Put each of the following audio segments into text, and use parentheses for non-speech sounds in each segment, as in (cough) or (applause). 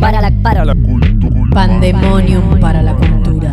para la, para la cultura. Pandemonium para la cultura.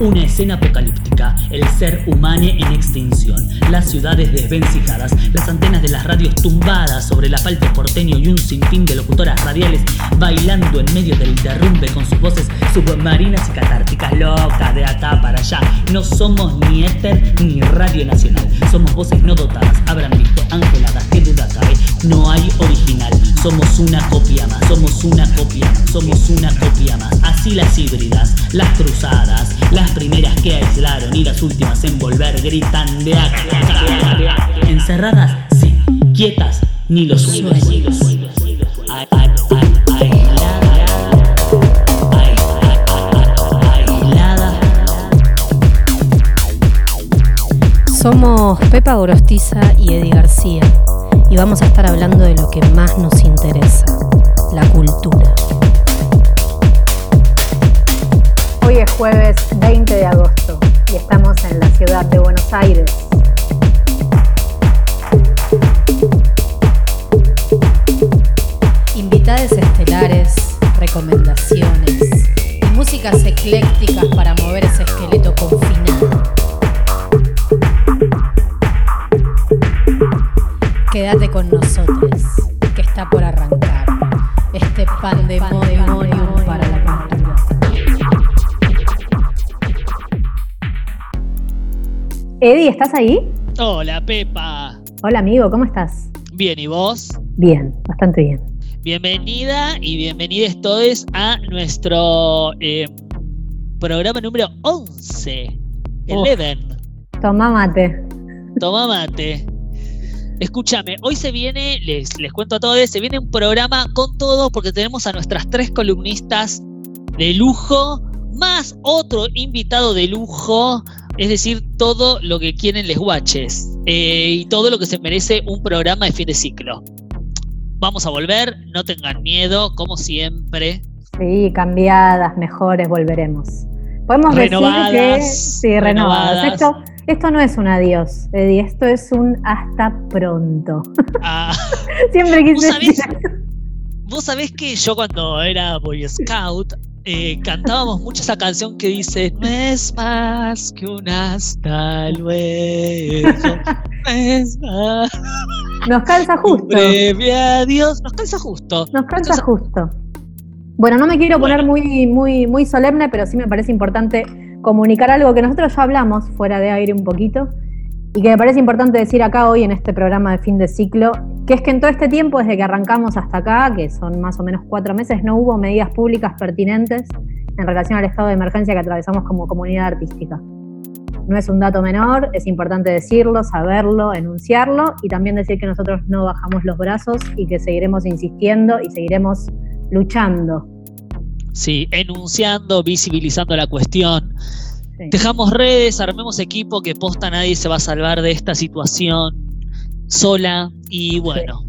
Una escena apocalíptica, el ser humano en extinción, las ciudades desvencijadas, las antenas de las radios tumbadas sobre el asfalto porteño y un sinfín de locutoras radiales bailando en medio del derrumbe con sus voces submarinas y catárticas, locas de acá para allá. No somos ni éter ni radio nacional, somos voces no dotadas, habrán visto angeladas, que duda cabe, no hay original, somos una copia más, somos una copia somos una copia más. Así las híbridas, las cruzadas, las primeras que aislaron y las últimas en volver gritan de acá. Encerradas, sí, quietas, ni los sueños. Somos Pepa Gorostiza y Eddie García vamos a estar hablando de lo que más nos interesa, la cultura. Hoy es jueves 20 de agosto y estamos en la ciudad de Buenos Aires. Invitades estelares, recomendaciones músicas eclécticas para mover ¿estás ahí? Hola Pepa. Hola amigo, ¿cómo estás? Bien, ¿y vos? Bien, bastante bien. Bienvenida y bienvenidos todos a nuestro eh, programa número 11. Uf. Eleven. Toma mate. Toma mate. Escúchame, hoy se viene, les, les cuento a todos, se viene un programa con todo porque tenemos a nuestras tres columnistas de lujo, más otro invitado de lujo, es decir, todo lo que quieren les guaches eh, y todo lo que se merece un programa de fin de ciclo. Vamos a volver, no tengan miedo, como siempre. Sí, cambiadas, mejores, volveremos. Podemos Renovadas, decir que sí, renovadas. renovadas. Esto, esto no es un adiós, Eddie, esto es un hasta pronto. Ah, (laughs) Siempre ¿Vos quise sabés? decir. Vos sabés que yo cuando era Boy Scout eh, cantábamos mucho esa canción que dice No es más que un hasta luego, no es más Nos calza justo. breve adiós. Nos calza justo. Nos calza Entonces, justo. Bueno, no me quiero poner muy, muy, muy solemne, pero sí me parece importante comunicar algo que nosotros ya hablamos fuera de aire un poquito y que me parece importante decir acá hoy en este programa de fin de ciclo, que es que en todo este tiempo, desde que arrancamos hasta acá, que son más o menos cuatro meses, no hubo medidas públicas pertinentes en relación al estado de emergencia que atravesamos como comunidad artística. No es un dato menor, es importante decirlo, saberlo, enunciarlo y también decir que nosotros no bajamos los brazos y que seguiremos insistiendo y seguiremos luchando. Sí, enunciando, visibilizando la cuestión. Sí. Dejamos redes, armemos equipo, que posta nadie se va a salvar de esta situación sola. Y bueno,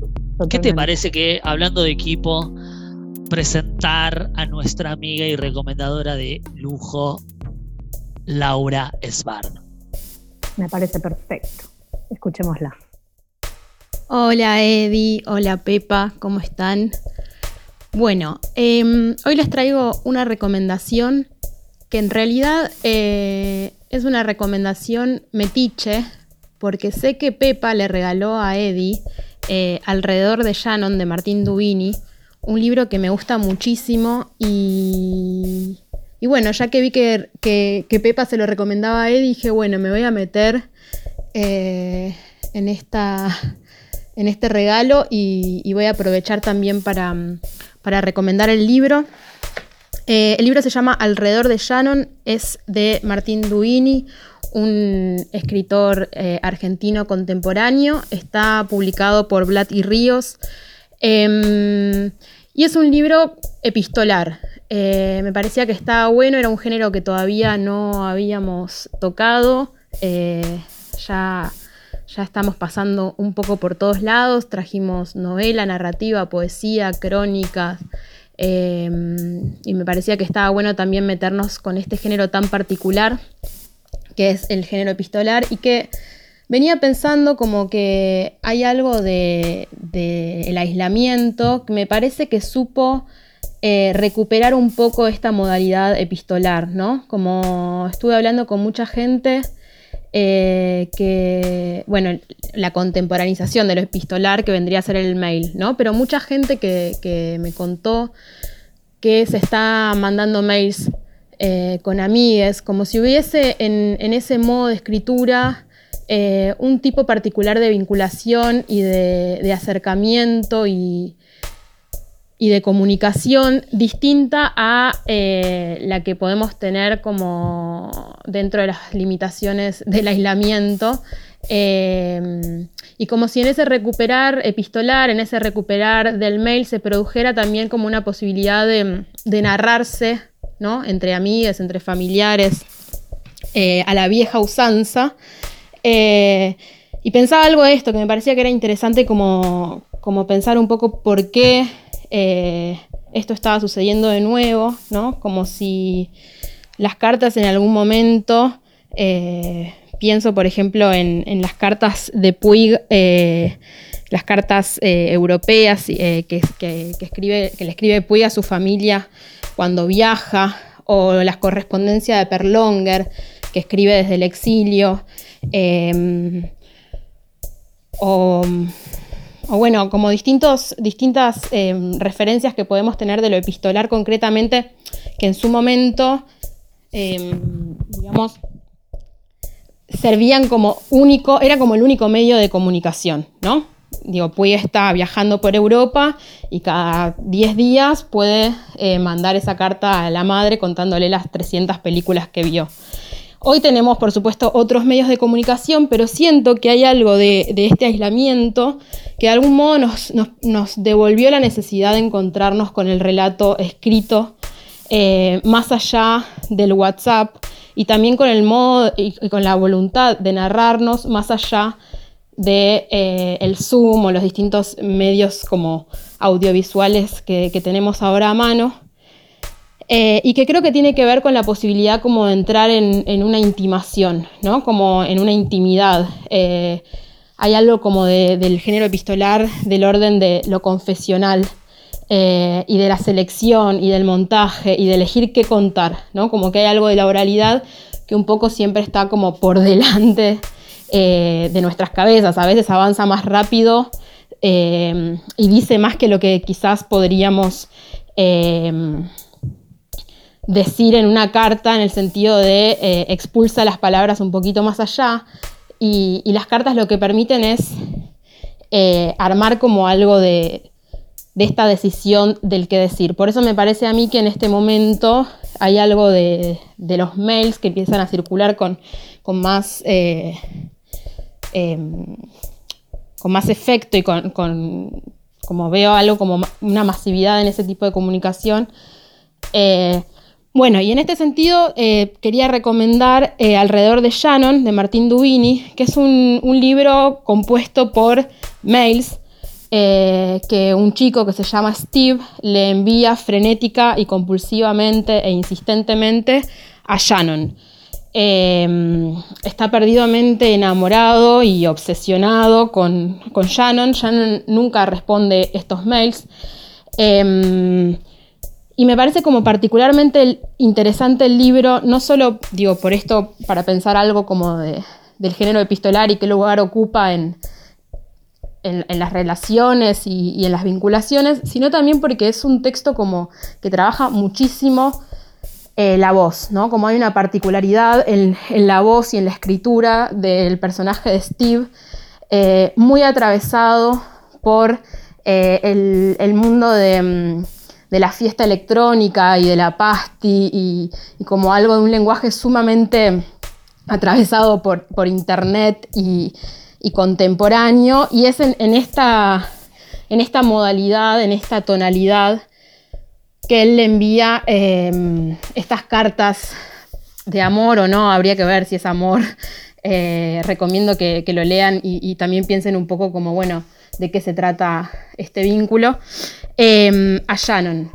¿qué te parece que, hablando de equipo, presentar a nuestra amiga y recomendadora de lujo, Laura Sbarn? Me parece perfecto. Escuchémosla. Hola Eddie, hola Pepa, ¿cómo están? Bueno, em, hoy les traigo una recomendación que en realidad eh, es una recomendación metiche, porque sé que Pepa le regaló a Eddie eh, Alrededor de Shannon de Martín Dubini, un libro que me gusta muchísimo y, y bueno, ya que vi que, que- Pepa se lo recomendaba a Eddie, dije, bueno, me voy a meter eh, en esta en este regalo y, y voy a aprovechar también para, para recomendar el libro. Eh, el libro se llama Alrededor de Shannon, es de Martín Duini, un escritor eh, argentino contemporáneo. Está publicado por Blat y Ríos. Em, y es un libro epistolar. Eh, me parecía que estaba bueno, era un género que todavía no habíamos tocado. Ya ya estamos pasando un poco por todos lados, trajimos novela, narrativa, poesía, crónicas, eh, y me parecía que estaba bueno también meternos con este género tan particular, que es el género epistolar, y que venía pensando como que hay algo de, aislamiento que me parece que supo eh, recuperar un poco esta modalidad epistolar, ¿no? Como estuve hablando con mucha gente eh, que, bueno, la contemporanización de lo epistolar que vendría a ser el mail, ¿no? Pero mucha gente que, me contó que se está mandando mails eh, con amigues, como si hubiese en, ese modo de escritura eh, un tipo particular de vinculación y de acercamiento y, y de comunicación distinta a eh, la que podemos tener como dentro de las limitaciones del aislamiento. Eh, y como si en ese recuperar epistolar, en ese recuperar del mail, se produjera también como una posibilidad de, narrarse, ¿no? Entre amigas, entre familiares, eh, a la vieja usanza. y pensaba algo de esto, que me parecía que era interesante como, como pensar un poco por qué eh, esto estaba sucediendo de nuevo, ¿no? Como si las cartas en algún momento, eh, pienso por ejemplo en, las cartas de Puig, eh, las cartas europeas que, escribe, que le escribe Puig a su familia cuando viaja, o las correspondencias de Perlonger, que escribe desde el exilio, o o bueno, como distintos, distintas eh, referencias que podemos tener de lo epistolar concretamente, que en su momento, em, digamos, servían como único, era como el único medio de comunicación, ¿no? Digo, Puy está viajando por Europa y cada 10 días puede eh, mandar esa carta a la madre contándole las 300 películas que vio. Hoy tenemos, por supuesto, otros medios de comunicación, pero siento que hay algo de, este aislamiento que de algún modo nos, devolvió la necesidad de encontrarnos con el relato escrito eh, más allá del WhatsApp y también con el modo y, con la voluntad de narrarnos más allá de eh, el Zoom o los distintos medios como audiovisuales que tenemos ahora a mano. Eh, y que creo que tiene que ver con la posibilidad como de entrar en, una intimación, ¿no? Como en una intimidad. Eh, hay algo como del género epistolar, del orden de lo confesional, eh, y de la selección, y del montaje, y de elegir qué contar, ¿no? Como que hay algo de la oralidad que un poco siempre está como por (laughs) delante de nuestras cabezas. A veces avanza más rápido y dice más que lo que quizás podríamos decir en una carta en el sentido de eh, expulsa las palabras un poquito más allá y, las cartas lo que permiten es eh, armar como algo de, esta decisión del qué decir. Por eso me parece a mí que en este momento hay algo de, los mails que empiezan a circular con, más... Eh, em, con más efecto y con, como veo algo como una masividad en ese tipo de comunicación, bueno, y en este sentido eh, quería recomendar eh, Alrededor de Shannon, de Martín Dubini, que es un, libro compuesto por mails eh, que un chico que se llama Steve le envía frenética y compulsivamente e insistentemente a Shannon. Em, está perdidamente enamorado y obsesionado con, con, Shannon. Shannon nunca responde estos mails. Em, y me parece como particularmente interesante el libro, no solo, digo, por esto, para pensar algo como del género epistolar y qué lugar ocupa en, en, las relaciones y, en las vinculaciones, sino también porque es un texto como que trabaja muchísimo eh, la voz, ¿no? Como hay una particularidad en, la voz y en la escritura del personaje de Steve, eh, muy atravesado por eh, el, mundo de mm, de la fiesta electrónica y de la pasti y, como algo de un lenguaje sumamente atravesado por, internet y, contemporáneo. Y es en, esta, en, esta, modalidad, en esta tonalidad, que él le envía em, estas cartas de amor o no, habría que ver si es amor. Eh, recomiendo que, lo lean y, también piensen un poco como, bueno, de qué se trata este vínculo. Em, a Shannon.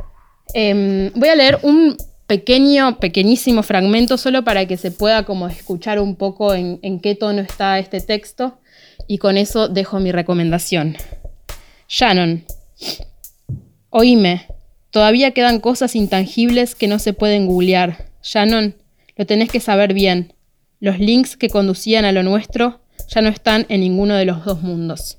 Em, voy a leer un pequeño, pequeñísimo fragmento solo para que se pueda como escuchar un poco en, en qué tono está este texto y con eso dejo mi recomendación. Shannon, oíme, todavía quedan cosas intangibles que no se pueden googlear. Shannon, lo tenés que saber bien. Los links que conducían a lo nuestro ya no están en ninguno de los dos mundos.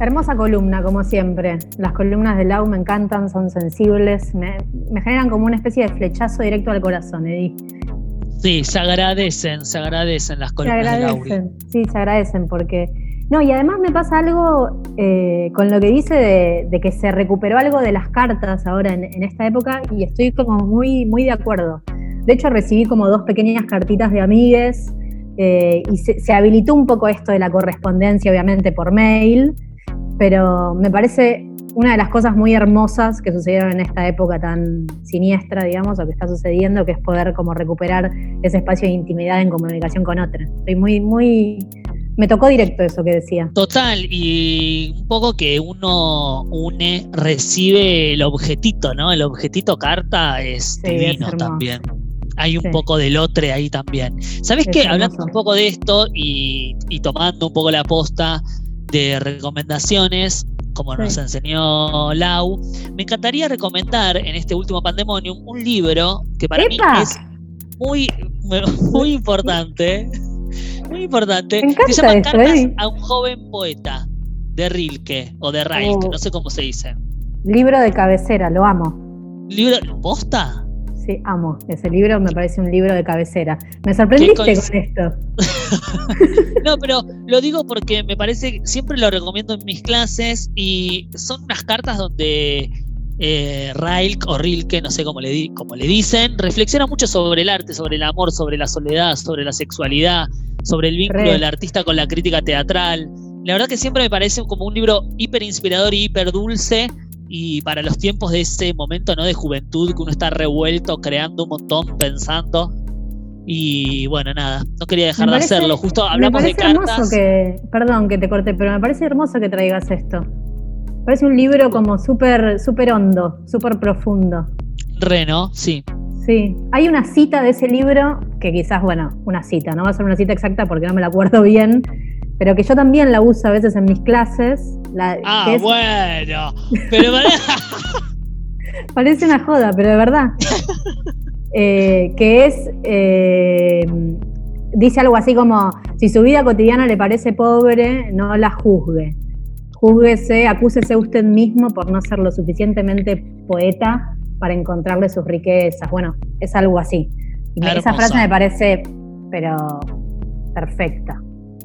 Hermosa columna, como siempre. Las columnas de Lau me encantan, son sensibles, me, generan como una especie de flechazo directo al corazón, Edi. Sí, se agradecen, se agradecen las columnas se agradecen, Sí, se agradecen porque... No, y además me pasa algo eh, con lo que dice de, que se recuperó algo de las cartas ahora en, esta época y estoy como muy, muy de acuerdo. De hecho, recibí como dos pequeñas cartitas de amigues eh, y se, se, habilitó un poco esto de la correspondencia, obviamente, por mail pero me parece una de las cosas muy hermosas que sucedieron en esta época tan siniestra, digamos, o que está sucediendo, que es poder como recuperar ese espacio de intimidad en comunicación con otra. Estoy muy, muy, me tocó directo eso que decía. Total, y un poco que uno une, recibe el objetito, ¿no? El objetito carta es divino también. Hay un poco del otro ahí también. ¿Sabes qué? Hablando un poco de esto y, y tomando un poco la posta de recomendaciones, como nos enseñó Lau, me encantaría recomendar en este último Pandemonium un libro que para mí es muy, muy importante. Muy importante. Se llama Cartas a un joven poeta de Rilke o de Rilke, oh. no sé cómo se dice. Libro de cabecera, lo amo. ¿Libro? ¿Posta? Sí, amo ese libro, me parece un libro de cabecera. Me sorprendiste con esto. (laughs) no, pero lo digo porque me parece, siempre lo recomiendo en mis clases y son unas cartas donde eh, Rilke o Rilke, no sé cómo le, cómo le dicen, reflexiona mucho sobre el arte, sobre el amor, sobre la soledad, sobre la sexualidad, sobre el vínculo del artista con la crítica teatral. La verdad que siempre me parece como un libro hiper inspirador y hiper dulce y para los tiempos de ese momento ¿no? de juventud que uno está revuelto, creando un montón, pensando. Y bueno, nada, no quería dejar de hacerlo. Justo hablamos de cartas. Que, perdón que te corte, pero me parece hermoso que traigas esto. Me parece un libro como súper súper hondo, súper profundo. Reno, sí. Sí, hay una cita de ese libro que quizás, bueno, una cita, no va a ser una cita exacta porque no me la acuerdo bien, pero que yo también la uso a veces en mis clases. ah, bueno, pero (laughs) parece una joda, pero de verdad. Eh, que es, eh, dice algo así como, si su vida cotidiana le parece pobre, no la juzgue. Júzguese, acúsese usted mismo por no ser lo suficientemente poeta para encontrarle sus riquezas. Bueno, es algo así. Y esa frase me parece, pero perfecta.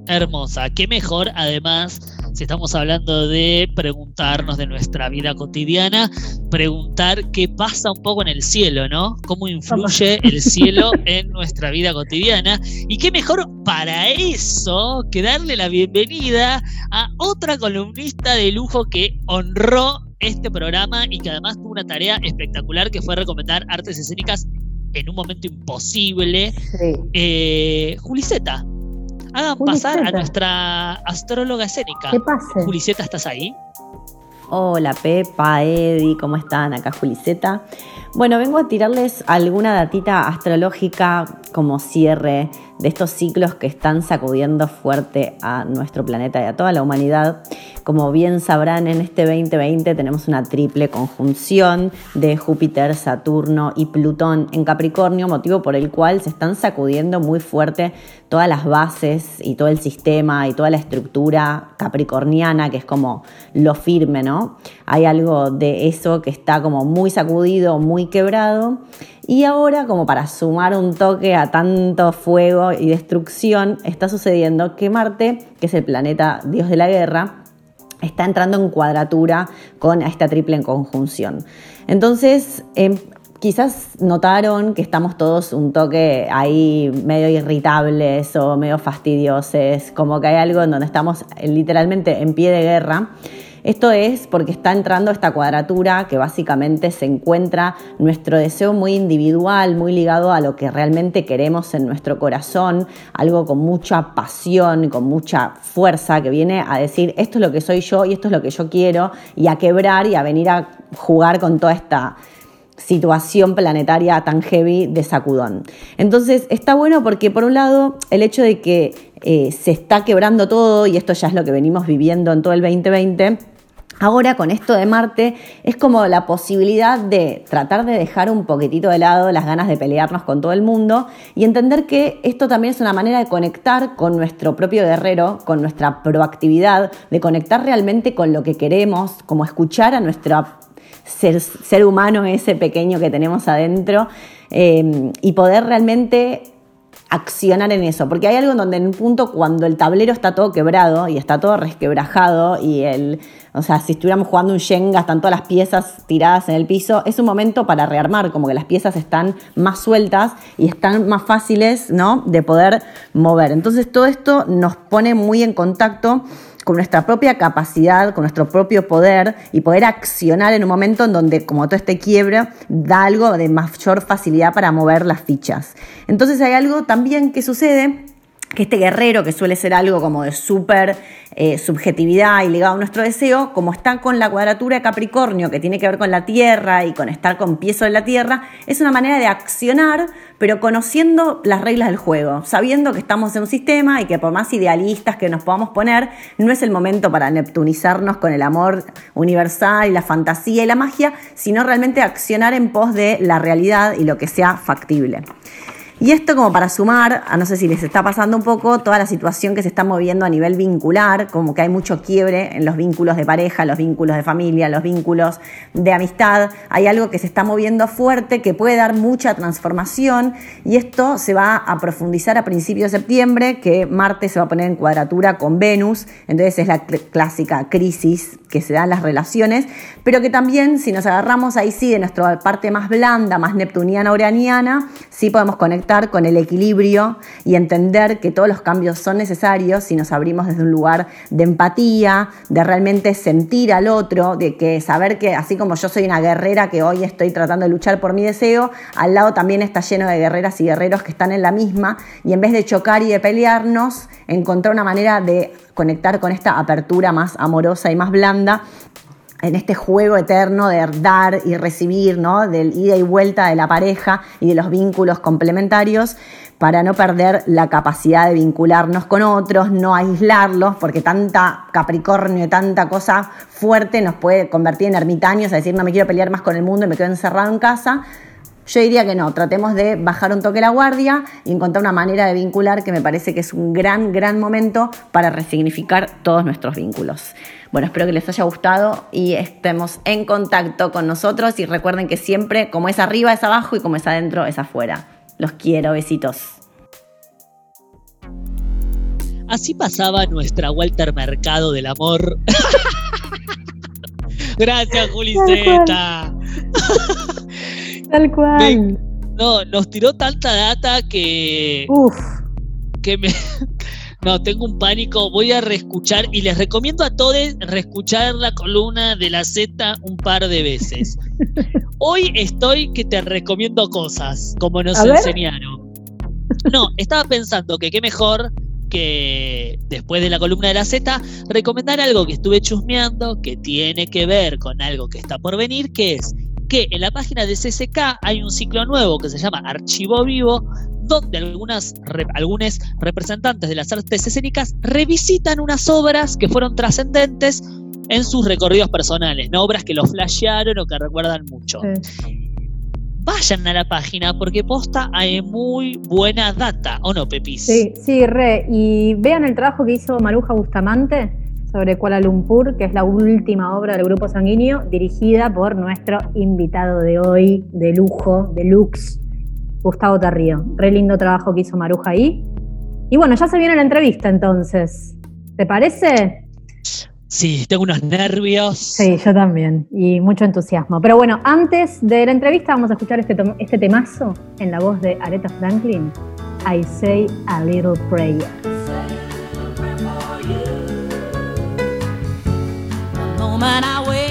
Hermosa. Qué mejor, además, si estamos hablando de preguntarnos de nuestra vida cotidiana, preguntar qué pasa un poco en el cielo, ¿no? ¿Cómo influye el cielo (laughs) en nuestra vida cotidiana? Y qué mejor para eso que darle la bienvenida a otra columnista de lujo que honró este programa y que además tuvo una tarea espectacular que fue recomendar artes escénicas en un momento imposible. Sí. Eh, Juliceta, hagan pasar a nuestra astróloga escénica. ¿Qué pasa? Juliceta, ¿estás ahí? Hola Pepa, Edi, ¿cómo están? Acá Juliceta. Bueno, vengo a tirarles alguna datita astrológica como cierre de estos ciclos que están sacudiendo fuerte a nuestro planeta y a toda la humanidad. Como bien sabrán, en este 2020 tenemos una triple conjunción de Júpiter, Saturno y Plutón en Capricornio, motivo por el cual se están sacudiendo muy fuerte todas las bases y todo el sistema y toda la estructura capricorniana, que es como lo firme, ¿no? Hay algo de eso que está como muy sacudido, muy quebrado. Y ahora, como para sumar un toque a tanto fuego y destrucción, está sucediendo que Marte, que es el planeta Dios de la Guerra, está entrando en cuadratura con esta triple conjunción. Entonces, em, quizás notaron que estamos todos un toque ahí medio irritables o medio fastidiosos, como que hay algo en donde estamos literalmente en pie de guerra. Esto es porque está entrando esta cuadratura que básicamente se encuentra nuestro deseo muy individual, muy ligado a lo que realmente queremos en nuestro corazón, algo con mucha pasión, con mucha fuerza, que viene a decir esto es lo que soy yo y esto es lo que yo quiero, y a quebrar y a venir a jugar con toda esta situación planetaria tan heavy de sacudón. Entonces está bueno porque por un lado el hecho de que eh, se está quebrando todo, y esto ya es lo que venimos viviendo en todo el 2020, Ahora con esto de Marte es como la posibilidad de tratar de dejar un poquitito de lado las ganas de pelearnos con todo el mundo y entender que esto también es una manera de conectar con nuestro propio guerrero, con nuestra proactividad, de conectar realmente con lo que queremos, como escuchar a nuestro ser, humano ese pequeño que tenemos adentro eh, y poder realmente accionar en eso, porque hay algo en donde en un punto cuando el tablero está todo quebrado y está todo resquebrajado y el, o sea, si estuviéramos jugando un Shenga, están todas las piezas tiradas en el piso, es un momento para rearmar, como que las piezas están más sueltas y están más fáciles, ¿no? De poder mover. Entonces todo esto nos pone muy en contacto con nuestra propia capacidad, con nuestro propio poder y poder accionar en un momento en donde, como todo este quiebre, da algo de mayor facilidad para mover las fichas. Entonces hay algo también que sucede que este guerrero, que suele ser algo como de súper eh, subjetividad y ligado a nuestro deseo, como está con la cuadratura de Capricornio, que tiene que ver con la Tierra y con estar con pie sobre la Tierra, es una manera de accionar, pero conociendo las reglas del juego, sabiendo que estamos en un sistema y que por más idealistas que nos podamos poner, no es el momento para neptunizarnos con el amor universal y la fantasía y la magia, sino realmente accionar en pos de la realidad y lo que sea factible. Y esto como para sumar, a no sé si les está pasando un poco, toda la situación que se está moviendo a nivel vincular, como que hay mucho quiebre en los vínculos de pareja, los vínculos de familia, los vínculos de amistad. Hay algo que se está moviendo fuerte, que puede dar mucha transformación y esto se va a profundizar a principios de septiembre, que Marte se va a poner en cuadratura con Venus, entonces es la clásica crisis que se da en las relaciones, pero que también si nos agarramos ahí sí de nuestra parte más blanda, más neptuniana, uraniana, sí podemos conectar con el equilibrio y entender que todos los cambios son necesarios si nos abrimos desde un lugar de empatía, de realmente sentir al otro, de que saber que así como yo soy una guerrera que hoy estoy tratando de luchar por mi deseo, al lado también está lleno de guerreras y guerreros que están en la misma y en vez de chocar y de pelearnos, encontrar una manera de conectar con esta apertura más amorosa y más blanda en este juego eterno de dar y recibir, ¿no? Del ida y vuelta de la pareja y de los vínculos complementarios para no perder la capacidad de vincularnos con otros, no aislarlos, porque tanta Capricornio y tanta cosa fuerte nos puede convertir en ermitaños, a decir no me quiero pelear más con el mundo y me quedo encerrado en casa. Yo diría que no, tratemos de bajar un toque la guardia y encontrar una manera de vincular que me parece que es un gran, gran momento para resignificar todos nuestros vínculos. Bueno, espero que les haya gustado y estemos en contacto con nosotros y recuerden que siempre como es arriba es abajo y como es adentro es afuera. Los quiero, besitos. Así pasaba nuestra Walter Mercado del amor. (laughs) Gracias, Juliceta. (laughs) Tal cual. no, nos tiró tanta data que. Uf. Que me. (laughs) No, tengo un pánico. Voy a reescuchar y les recomiendo a todos reescuchar la columna de la Z un par de veces. (laughs) Hoy estoy que te recomiendo cosas, como nos enseñaron. No, estaba pensando que qué mejor que después de la columna de la Z, recomendar algo que estuve chusmeando, que tiene que ver con algo que está por venir, que es que en la página de CCK hay un ciclo nuevo que se llama Archivo Vivo, donde algunas, algunos representantes de las artes escénicas revisitan unas obras que fueron trascendentes en sus recorridos personales, ¿no? obras que los flashearon o que recuerdan mucho. Vayan a la página porque posta hay muy buena data, ¿o no, Pepis? Sí, sí, re. Y vean el trabajo que hizo Maruja Bustamante sobre Kuala Lumpur, que es la última obra del Grupo Sanguíneo, dirigida por nuestro invitado de hoy, de lujo, de lux, Gustavo Tarrío. Re lindo trabajo que hizo Maruja ahí. Y bueno, ya se viene la entrevista entonces. ¿Te parece? Sí, tengo unos nervios. Sí, yo también. Y mucho entusiasmo. Pero bueno, antes de la entrevista vamos a escuchar este, este temazo en la voz de Aretha Franklin. I say a little prayer. And I wait.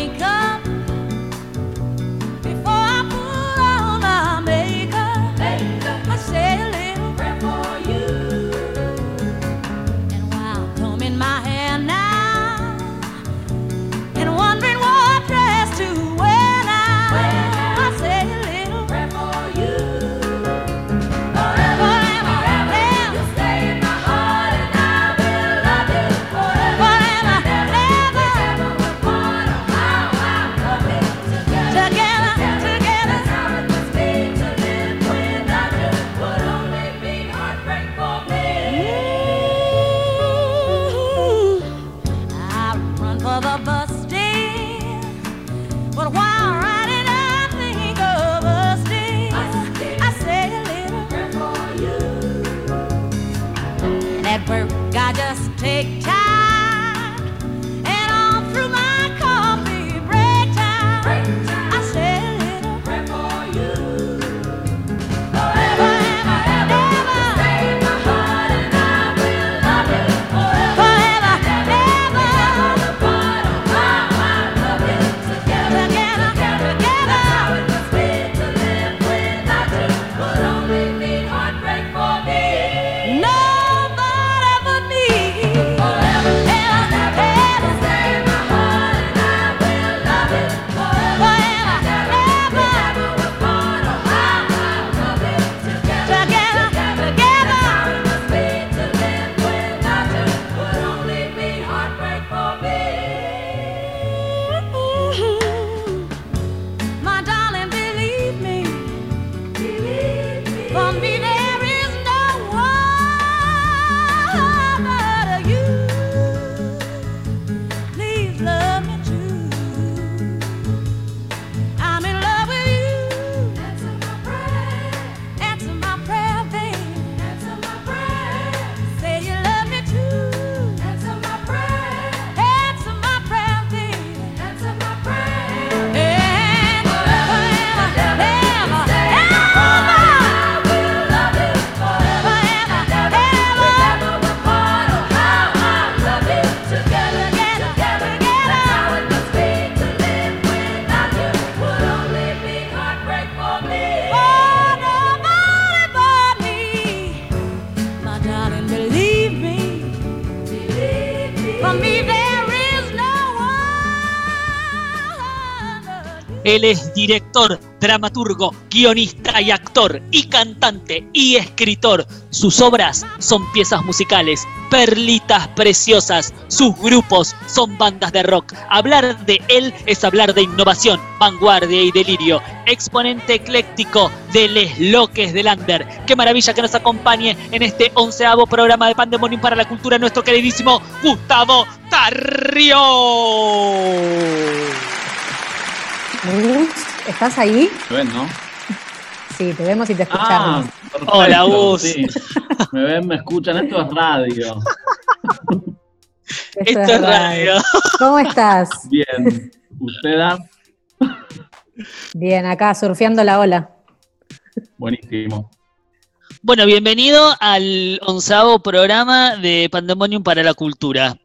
Él es director, dramaturgo, guionista y actor, y cantante y escritor. Sus obras son piezas musicales, perlitas preciosas. Sus grupos son bandas de rock. Hablar de él es hablar de innovación, vanguardia y delirio. Exponente ecléctico de Les Loques del Lander. Qué maravilla que nos acompañe en este onceavo programa de Pandemonium para la Cultura nuestro queridísimo Gustavo Tarrio. ¿Estás ahí? ¿Me ven, no? Sí, te vemos y te escuchamos. Ah, Hola, Gus. Me ven, me escuchan, esto es radio. Esto, es radio. ¿Cómo estás? Bien. ¿Usted? Bien, acá surfeando la ola. Buenísimo. Bueno, bienvenido al onceavo programa de Pandemonium para la Cultura.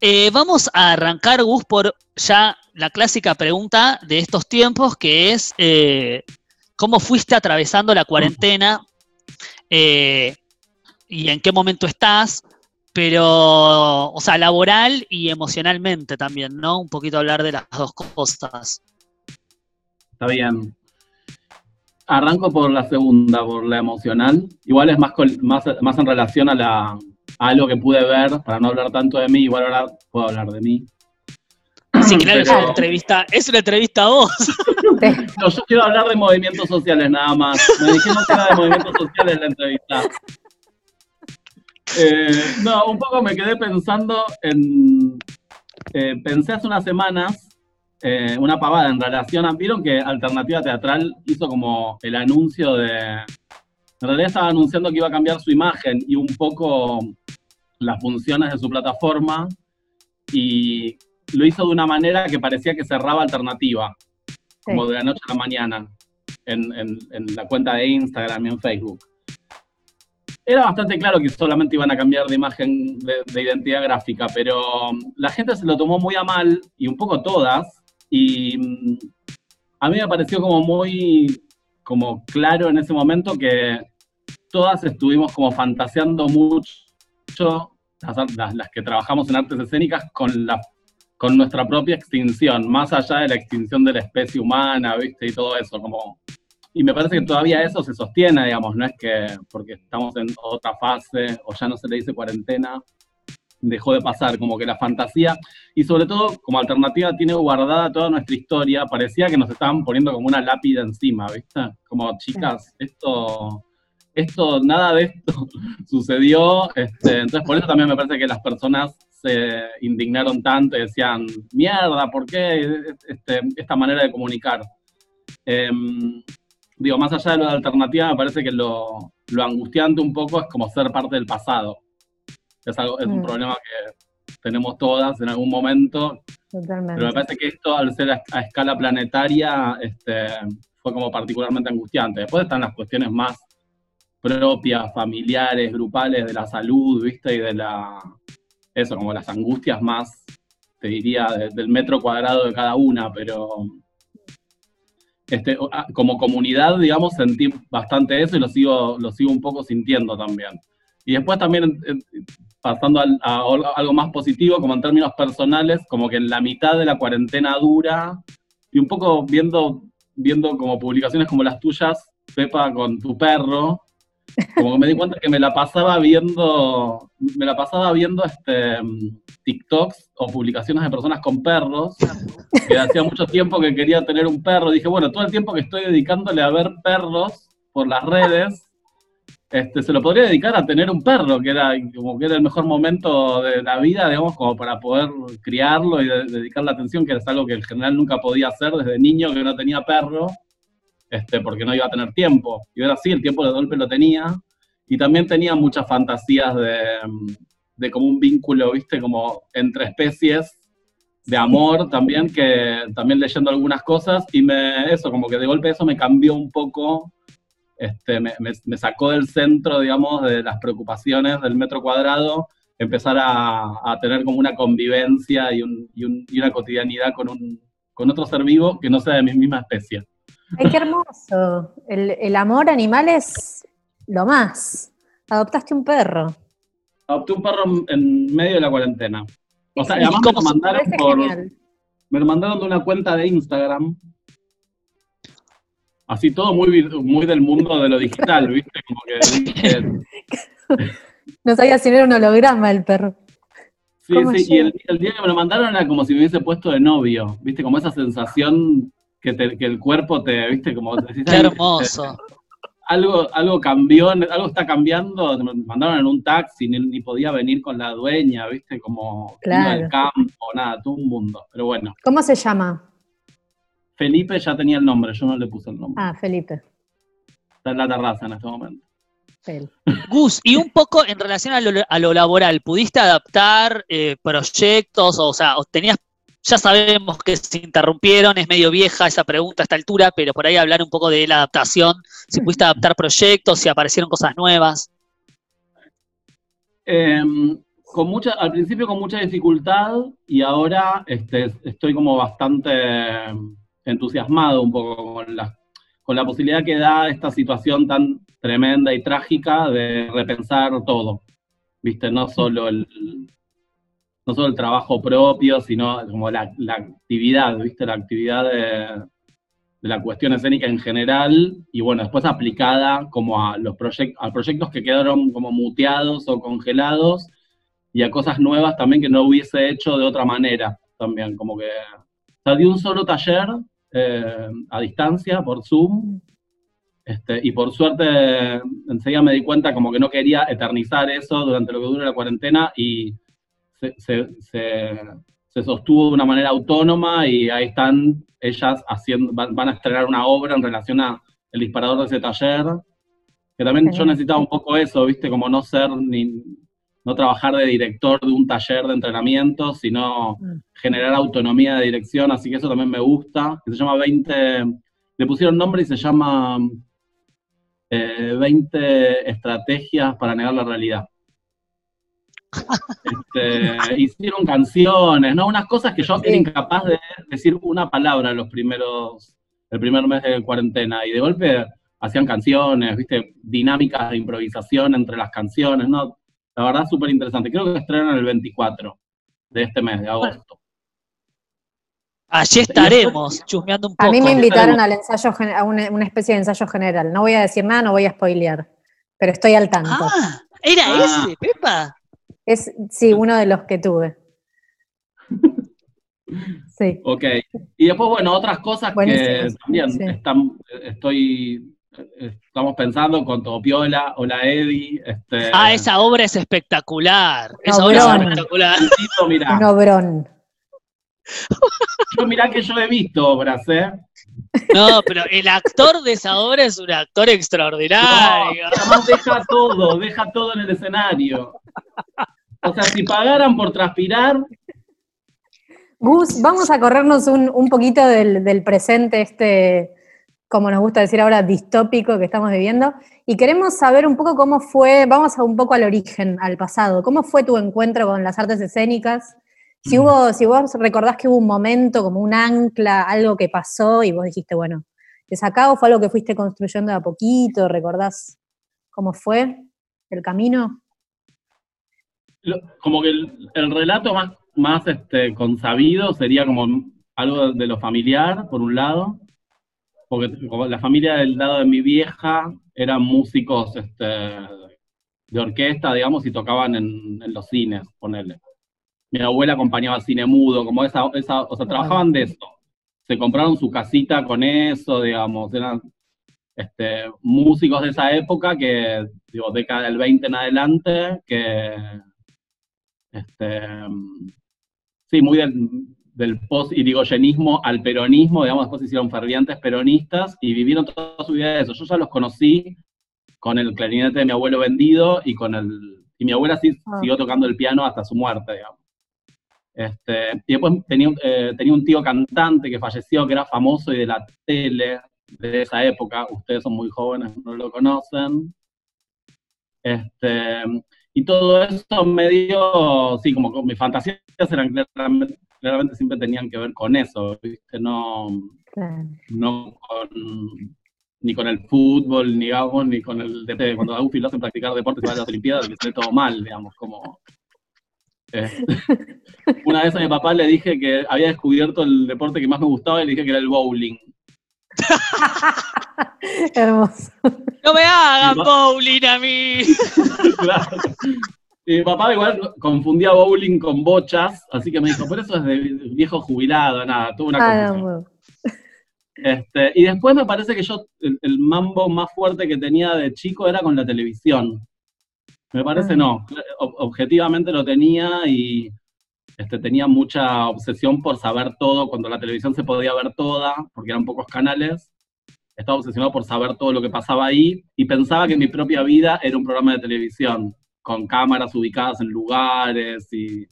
Eh, vamos a arrancar, Gus, por ya la clásica pregunta de estos tiempos, que es eh, cómo fuiste atravesando la cuarentena eh, y en qué momento estás, pero, o sea, laboral y emocionalmente también, ¿no? Un poquito hablar de las dos cosas. Está bien. Arranco por la segunda, por la emocional. Igual es más, más, más en relación a, la, algo que pude ver, para no hablar tanto de mí, igual ahora puedo hablar de mí. Claro, es una entrevista, es una entrevista a vos. No, yo quiero hablar de movimientos sociales nada más. Me dijeron que era de movimientos sociales la entrevista. Eh, no, un poco me quedé pensando en. Eh, pensé hace unas semanas eh, una pavada en relación a. ¿Vieron que Alternativa Teatral hizo como el anuncio de. En realidad estaba anunciando que iba a cambiar su imagen y un poco las funciones de su plataforma. Y lo hizo de una manera que parecía que cerraba alternativa, como de la noche a la mañana, en, la cuenta de Instagram y en Facebook. era bastante claro que solamente iban a cambiar de imagen de, identidad gráfica, pero la gente se lo tomó muy a mal, y un poco todas, y mm, a mí me pareció como muy como claro en ese momento que todas estuvimos como fantaseando mucho, las, que trabajamos en artes escénicas, con, la, con nuestra propia extinción, más allá de la extinción de la especie humana, ¿viste? Y todo eso, como... Y me parece que todavía eso se sostiene, digamos, no es que porque estamos en otra fase o ya no se le dice cuarentena, dejó de pasar, como que la fantasía, y sobre todo como alternativa tiene guardada toda nuestra historia, parecía que nos estaban poniendo como una lápida encima, ¿viste? Como chicas, esto, esto, nada de esto (laughs) sucedió, este, entonces por eso también me parece que las personas se indignaron tanto y decían, mierda, ¿por qué este, esta manera de comunicar? Em, digo, más allá de lo de alternativa, me parece que lo, lo angustiante un poco es como ser parte del pasado. Es, algo, es un mm. problema que tenemos todas en algún momento. Totalmente. Pero me parece que esto, al ser a, escala planetaria, este, fue como particularmente angustiante. Después están las cuestiones más propias, familiares, grupales de la salud, ¿viste? Y de la. Eso, como las angustias más, te diría, del metro cuadrado de cada una, pero. Este, como comunidad, digamos, sentí bastante eso y lo sigo, lo sigo un poco sintiendo también. Y después también, pasando a, algo más positivo, como en términos personales, como que en la mitad de la cuarentena dura, y un poco viendo, viendo como publicaciones como las tuyas, Pepa, con tu perro, como que me di cuenta que me la pasaba viendo, me la pasaba viendo este, TikToks o publicaciones de personas con perros, que hacía mucho tiempo que quería tener un perro. Dije, bueno, todo el tiempo que estoy dedicándole a ver perros por las redes, este, se lo podría dedicar a tener un perro, que era como que era el mejor momento de la vida, digamos, como para poder criarlo y dedicar la atención, que es algo que en general nunca podía hacer desde niño que no tenía perro, este, porque no iba a tener tiempo. Y ahora sí, el tiempo de golpe lo tenía. Y también tenía muchas fantasías de, de como un vínculo, viste, como entre especies de amor también, que también leyendo algunas cosas, y me, eso, como que de golpe eso me cambió un poco este, me, sacó del centro, digamos, de las preocupaciones del metro cuadrado, empezar a, tener como una convivencia y, una cotidianidad con, un, con otro ser vivo que no sea de mi misma especie. Ay, qué hermoso. El, amor animal es lo más. Adoptaste un perro. Adopté un perro en medio de la cuarentena. O sea, además me lo mandaron por. Me lo mandaron de una cuenta de Instagram así todo muy, muy del mundo de lo digital, ¿viste? Como que, (laughs) no sabía si era un holograma el perro. Sí, sí, y el, día que me lo mandaron era como si me hubiese puesto de novio, ¿viste? Como esa sensación que, que el cuerpo te, ¿viste? Como decís, Qué hermoso. algo, algo cambió, algo está cambiando, me mandaron en un taxi, ni, podía venir con la dueña, ¿viste? Como claro. del campo, nada, todo un mundo, pero bueno. ¿Cómo se llama? Felipe ya tenía el nombre, yo no le puse el nombre. Ah, Felipe. Está en la terraza en este momento. (laughs) Gus, y un poco en relación a lo, laboral, ¿pudiste adaptar eh, proyectos? O sea, tenías, ya sabemos que se interrumpieron, es medio vieja esa pregunta a esta altura, pero por ahí hablar un poco de la adaptación, si pudiste adaptar proyectos, si aparecieron cosas nuevas. Em, con mucha, al principio con mucha dificultad y ahora este, estoy como bastante entusiasmado un poco con la, con la posibilidad que da esta situación tan tremenda y trágica de repensar todo, ¿viste? No solo el, no solo el trabajo propio, sino como la, actividad, ¿viste? La actividad de, la cuestión escénica en general y bueno, después aplicada como a los proyectos, a proyectos que quedaron como muteados o congelados y a cosas nuevas también que no hubiese hecho de otra manera también, como que, o sea, un solo taller eh, a distancia por Zoom. Este, y por suerte enseguida me di cuenta como que no quería eternizar eso durante lo que dura la cuarentena y se, sostuvo de una manera autónoma y ahí están ellas haciendo, van, a estrenar una obra en relación a el disparador de ese taller, que también yo necesitaba un poco eso, viste, como no ser ni, no trabajar de director de un taller de entrenamiento, sino mm. generar autonomía de dirección, así que eso también me gusta, que se llama 20, le pusieron nombre y se llama 20 eh, estrategias para negar la realidad. Este, hicieron canciones, ¿no? Unas cosas que yo era incapaz de decir una palabra en los primeros, el primer mes de cuarentena, y de golpe hacían canciones, viste, dinámicas de improvisación entre las canciones, ¿no? La verdad, súper interesante. Creo que estrenan el 24 de este mes, de agosto. Allí estaremos, chusmeando un poco. A mí me invitaron al ensayo, a una, especie de ensayo general. No voy a decir nada, no voy a spoilear, pero estoy al tanto. Ah, ¿era ah. ese, Pepa? Es, sí, uno de los que tuve. (laughs) Sí. Ok. Y después, bueno, otras cosas que también están, estoy estamos pensando con Topiola, Hola Eddie. Este... Ah, esa obra es espectacular. Esa obra es espectacular. Un obrón. Yo mirá que yo he visto obras, ¿eh? No, pero el actor de esa obra es un actor extraordinario. además deja todo, deja todo en el escenario. O sea, si pagaran por transpirar. Gus, vamos a corrernos un, un poquito del, del presente este como nos gusta decir ahora, distópico que estamos viviendo. Y queremos saber un poco cómo fue, vamos a un poco al origen, al pasado. ¿Cómo fue tu encuentro con las artes escénicas? Si, hubo, si vos recordás que hubo un momento, como un ancla, algo que pasó y vos dijiste, bueno, ¿es acá o fue algo que fuiste construyendo de a poquito? ¿Recordás cómo fue el camino? Como que el, relato más, más este, consabido sería como algo de lo familiar, por un lado, porque la familia del lado de mi vieja eran músicos este, de orquesta, digamos, y tocaban en, los cines, ponele. Mi abuela acompañaba cine mudo, como esa, esa o sea, trabajaban de eso. Se compraron su casita con eso, digamos, eran este, músicos de esa época que, digo, década del 20 en adelante, que, este, sí, muy del, del post-irigoyenismo al peronismo, digamos, después se hicieron fervientes peronistas y vivieron toda su vida de eso. Yo ya los conocí con el clarinete de mi abuelo vendido y con el... Y mi abuela sí ah. siguió tocando el piano hasta su muerte, digamos. Este, y después tenía, eh, tenía un tío cantante que falleció, que era famoso y de la tele de esa época. Ustedes son muy jóvenes, no lo conocen. Este, y todo eso medio, sí, como mis fantasías eran claramente, claramente siempre tenían que ver con eso, ¿viste? No, no con, ni con el fútbol, ni ni con el deporte. Cuando Agustín lo hacen practicar deporte, se va a las Olimpiadas, que sale todo mal, digamos, como... Eh, (laughs) una vez a mi papá le dije que había descubierto el deporte que más me gustaba y le dije que era el bowling. (laughs) Hermoso. No me hagan bowling a mí. (laughs) claro. Mi papá igual confundía bowling con bochas, así que me dijo, por eso es de viejo jubilado, nada, tuvo una ah, este, y después me parece que yo, el, mambo más fuerte que tenía de chico era con la televisión. Me parece ah. no, objetivamente lo tenía y este, tenía mucha obsesión por saber todo, cuando la televisión se podía ver toda, porque eran pocos canales, estaba obsesionado por saber todo lo que pasaba ahí y pensaba que mi propia vida era un programa de televisión con cámaras ubicadas en lugares y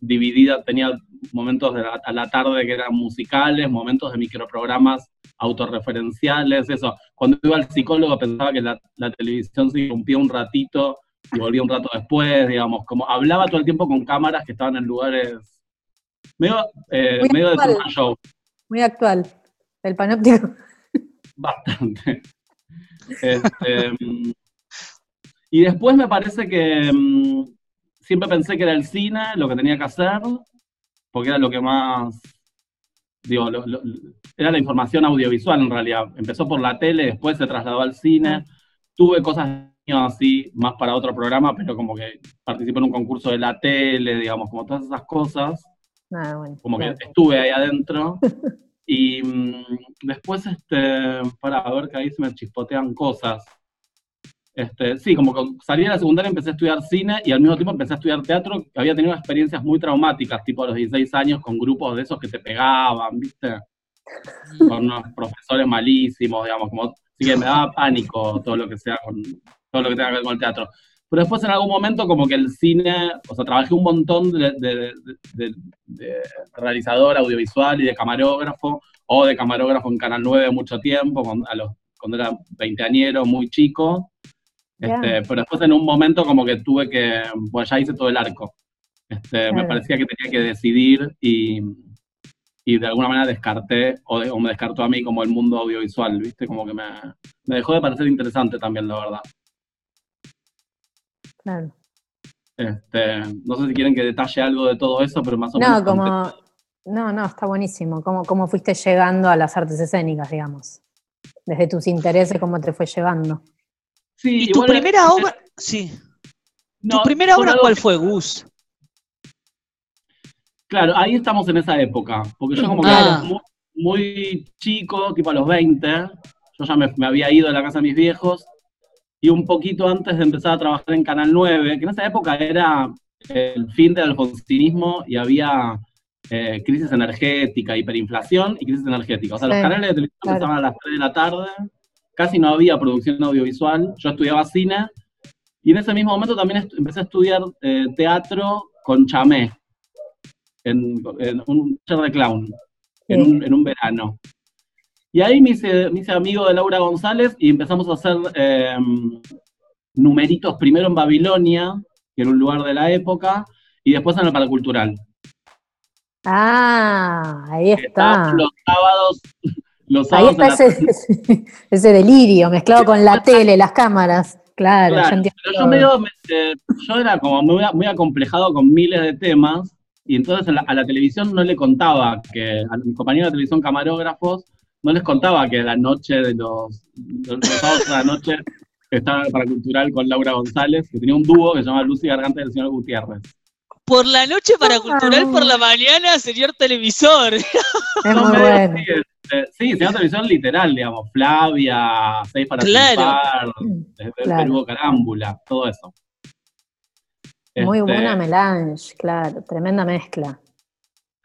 dividida, tenía momentos de a la tarde que eran musicales, momentos de microprogramas autorreferenciales, eso. Cuando iba al psicólogo pensaba que la, televisión se rompía un ratito y volvía un rato después, digamos, como hablaba todo el tiempo con cámaras que estaban en lugares medio, eh, medio de show. Muy actual, el panóptico. Bastante. (laughs) Este, y después me parece que mm, siempre pensé que era el cine lo que tenía que hacer, porque era lo que más, digo, era la información audiovisual en realidad. Empezó por la tele, después se trasladó al cine. Tuve cosas así, más para otro programa, pero como que participé en un concurso de la tele, digamos, como todas esas cosas. Ah, como que estuve ahí adentro. (laughs) y mm, después, este, para ver que ahí se me chispotean cosas. Este, sí, como que salí de la secundaria empecé a estudiar cine y al mismo tiempo empecé a estudiar teatro. Había tenido experiencias muy traumáticas, tipo a los 16 años, con grupos de esos que te pegaban, ¿viste? Con unos profesores malísimos, digamos, como, así que me daba pánico todo lo que sea con todo lo que tenga que ver con el teatro. Pero después en algún momento como que el cine, o sea, trabajé un montón de, de realizador audiovisual y de camarógrafo, o de camarógrafo en Canal 9 mucho tiempo, a los cuando era veinteañero, muy chico. Este, pero después en un momento como que tuve que, bueno, ya hice todo el arco. Este, Me parecía que tenía que decidir y, y de alguna manera descarté, o, de- o me descartó a mí como el mundo audiovisual, ¿viste? Como que me, me dejó de parecer interesante también, la verdad. Claro. Este, no sé si quieren que detalle algo de todo eso, pero más o menos. No, como. No, no, está buenísimo. ¿Cómo, ¿Cómo fuiste llegando a las artes escénicas, digamos? Desde tus intereses, ¿cómo te fue llevando? Sí, ¿Y tu primera obra? Sí. no, ¿Tu primera obra cuál que- fue, Gus? Claro, ahí estamos en esa época, porque yo como que Ah. era muy, muy chico, tipo a los 20, yo ya me, me había ido de la casa de mis viejos, y un poquito antes de empezar a trabajar en Canal 9, que en esa época era el fin del alfonsinismo y había eh, crisis energética, hiperinflación y crisis energética. O sea, los canales de televisión claro. empezaban a las 3 de la tarde, casi no había producción audiovisual, yo estudiaba cine, y en ese mismo momento también empecé a estudiar eh, teatro con chamé, en, en un taller de clown, en, Sí. un, en un verano. Y ahí me hice, me hice amigo de Laura González y empezamos a hacer eh, numeritos primero en Babilonia, que era un lugar de la época, y después en el Paracultural. Ah, ahí está. Los sábados, (laughs) los Ahí sábados está en la ese, ese delirio mezclado con la tele, las cámaras. Claro, Claro, entiendo. pero yo medio, me- eh, yo era como muy, muy acomplejado con miles de temas, y entonces a la, a la televisión no le contaba que, a mis compañeros de televisión camarógrafos, no les contaba que la noche de los, los, los sábados de la noche estaba para cultural con Laura González, que tenía un dúo que se llama Lucy Garganta y el señor Gutiérrez. Por la noche para Ah. cultural, por la mañana, señor televisor. Es (laughs) muy bueno. así, este, sí, señor televisión literal, digamos, Flavia, Seis para Claro. Triunfar, desde Claro. Perú Carámbula, todo eso. Muy Este, buena melange, claro, tremenda mezcla.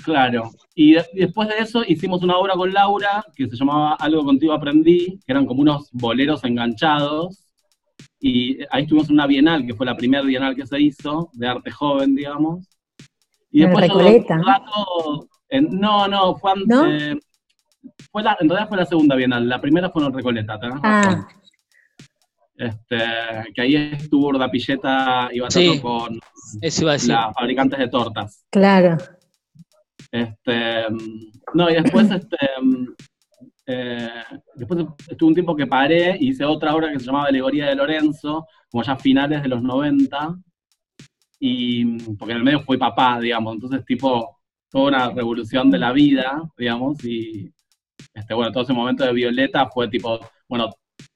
Claro. Y, de- y después de eso hicimos una obra con Laura que se llamaba Algo contigo aprendí, que eran como unos boleros enganchados. Y ahí estuvimos en una bienal, que fue la primera bienal que se hizo, de arte joven, digamos. Y En después Recoleta, rato, en- no, no, fue, an- ¿No? eh, fue la, en realidad fue la segunda bienal, la primera fue en Recoleta, tenés razón. Ah, Este, que ahí estuvo Urda Pilleta y Batato Sí. con Eso iba a decir. las fabricantes de tortas. claro. Este, mm, no, y después, (laughs) este, mm, eh, después estuve un tiempo que paré y hice otra obra que se llamaba Alegoría de Lorenzo, como ya finales de los 90, y mm, porque en el medio fui papá, digamos, entonces tipo, fue una revolución de la vida, digamos, y este, bueno, todo ese momento de Violeta fue tipo, bueno,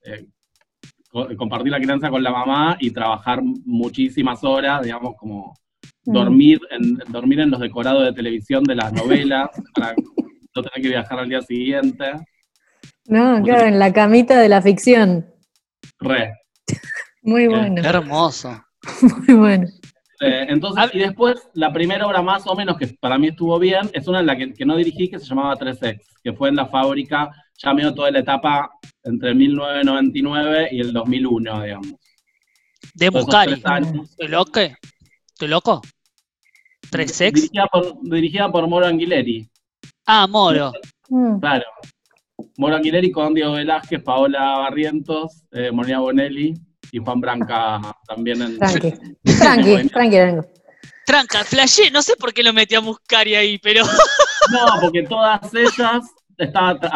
eh, co- compartir la crianza con la mamá y trabajar muchísimas horas, digamos, como. Dormir en, dormir en los decorados de televisión de las novelas (laughs) para no tener que viajar al día siguiente. No, claro, en la camita de la ficción. Re. Muy Eh, bueno, hermoso. (laughs) muy bueno. Eh, entonces, y después, la primera obra más o menos que para mí estuvo bien, es una en la que, que no dirigí, que se llamaba 3X, que fue en la fábrica, ya medio toda la etapa entre 1999 y el 2001, digamos. De Todos esos Muscari. ¿Estoy loco? ¿Tres sex? Dirigida por, dirigida por Moro Anguileri, Ah, Moro. Mm, claro. Moro Anguileri con Diego Velázquez, Paola Barrientos, eh, Molina Bonelli y Juan Branca (laughs) también en... Tranqui, (laughs) tranqui, tranqui, tranqui. Tranca, flashé, no sé por qué lo metí a Muscari ahí, pero. (laughs) No, porque todas ellas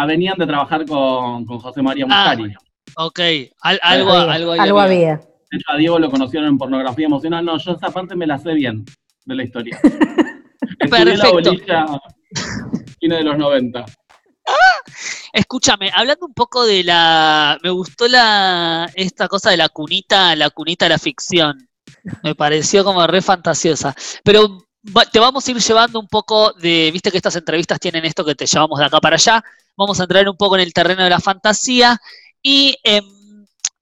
venían de trabajar con, con José María Ah, Muscari. Ok, al- algo, algo, algo había. De hecho, a Diego lo conocieron en pornografía emocional. No, yo esa parte me la sé bien de la historia. (laughs) Estudié la bolilla fines de los 90. Escúchame, hablando un poco de la. Me gustó la esta cosa de la cunita, la cunita de la ficción. Me pareció como re fantasiosa. Pero te vamos a ir llevando un poco de. Viste que estas entrevistas tienen esto que te llevamos de acá para allá. Vamos a entrar un poco en el terreno de la fantasía. Y em,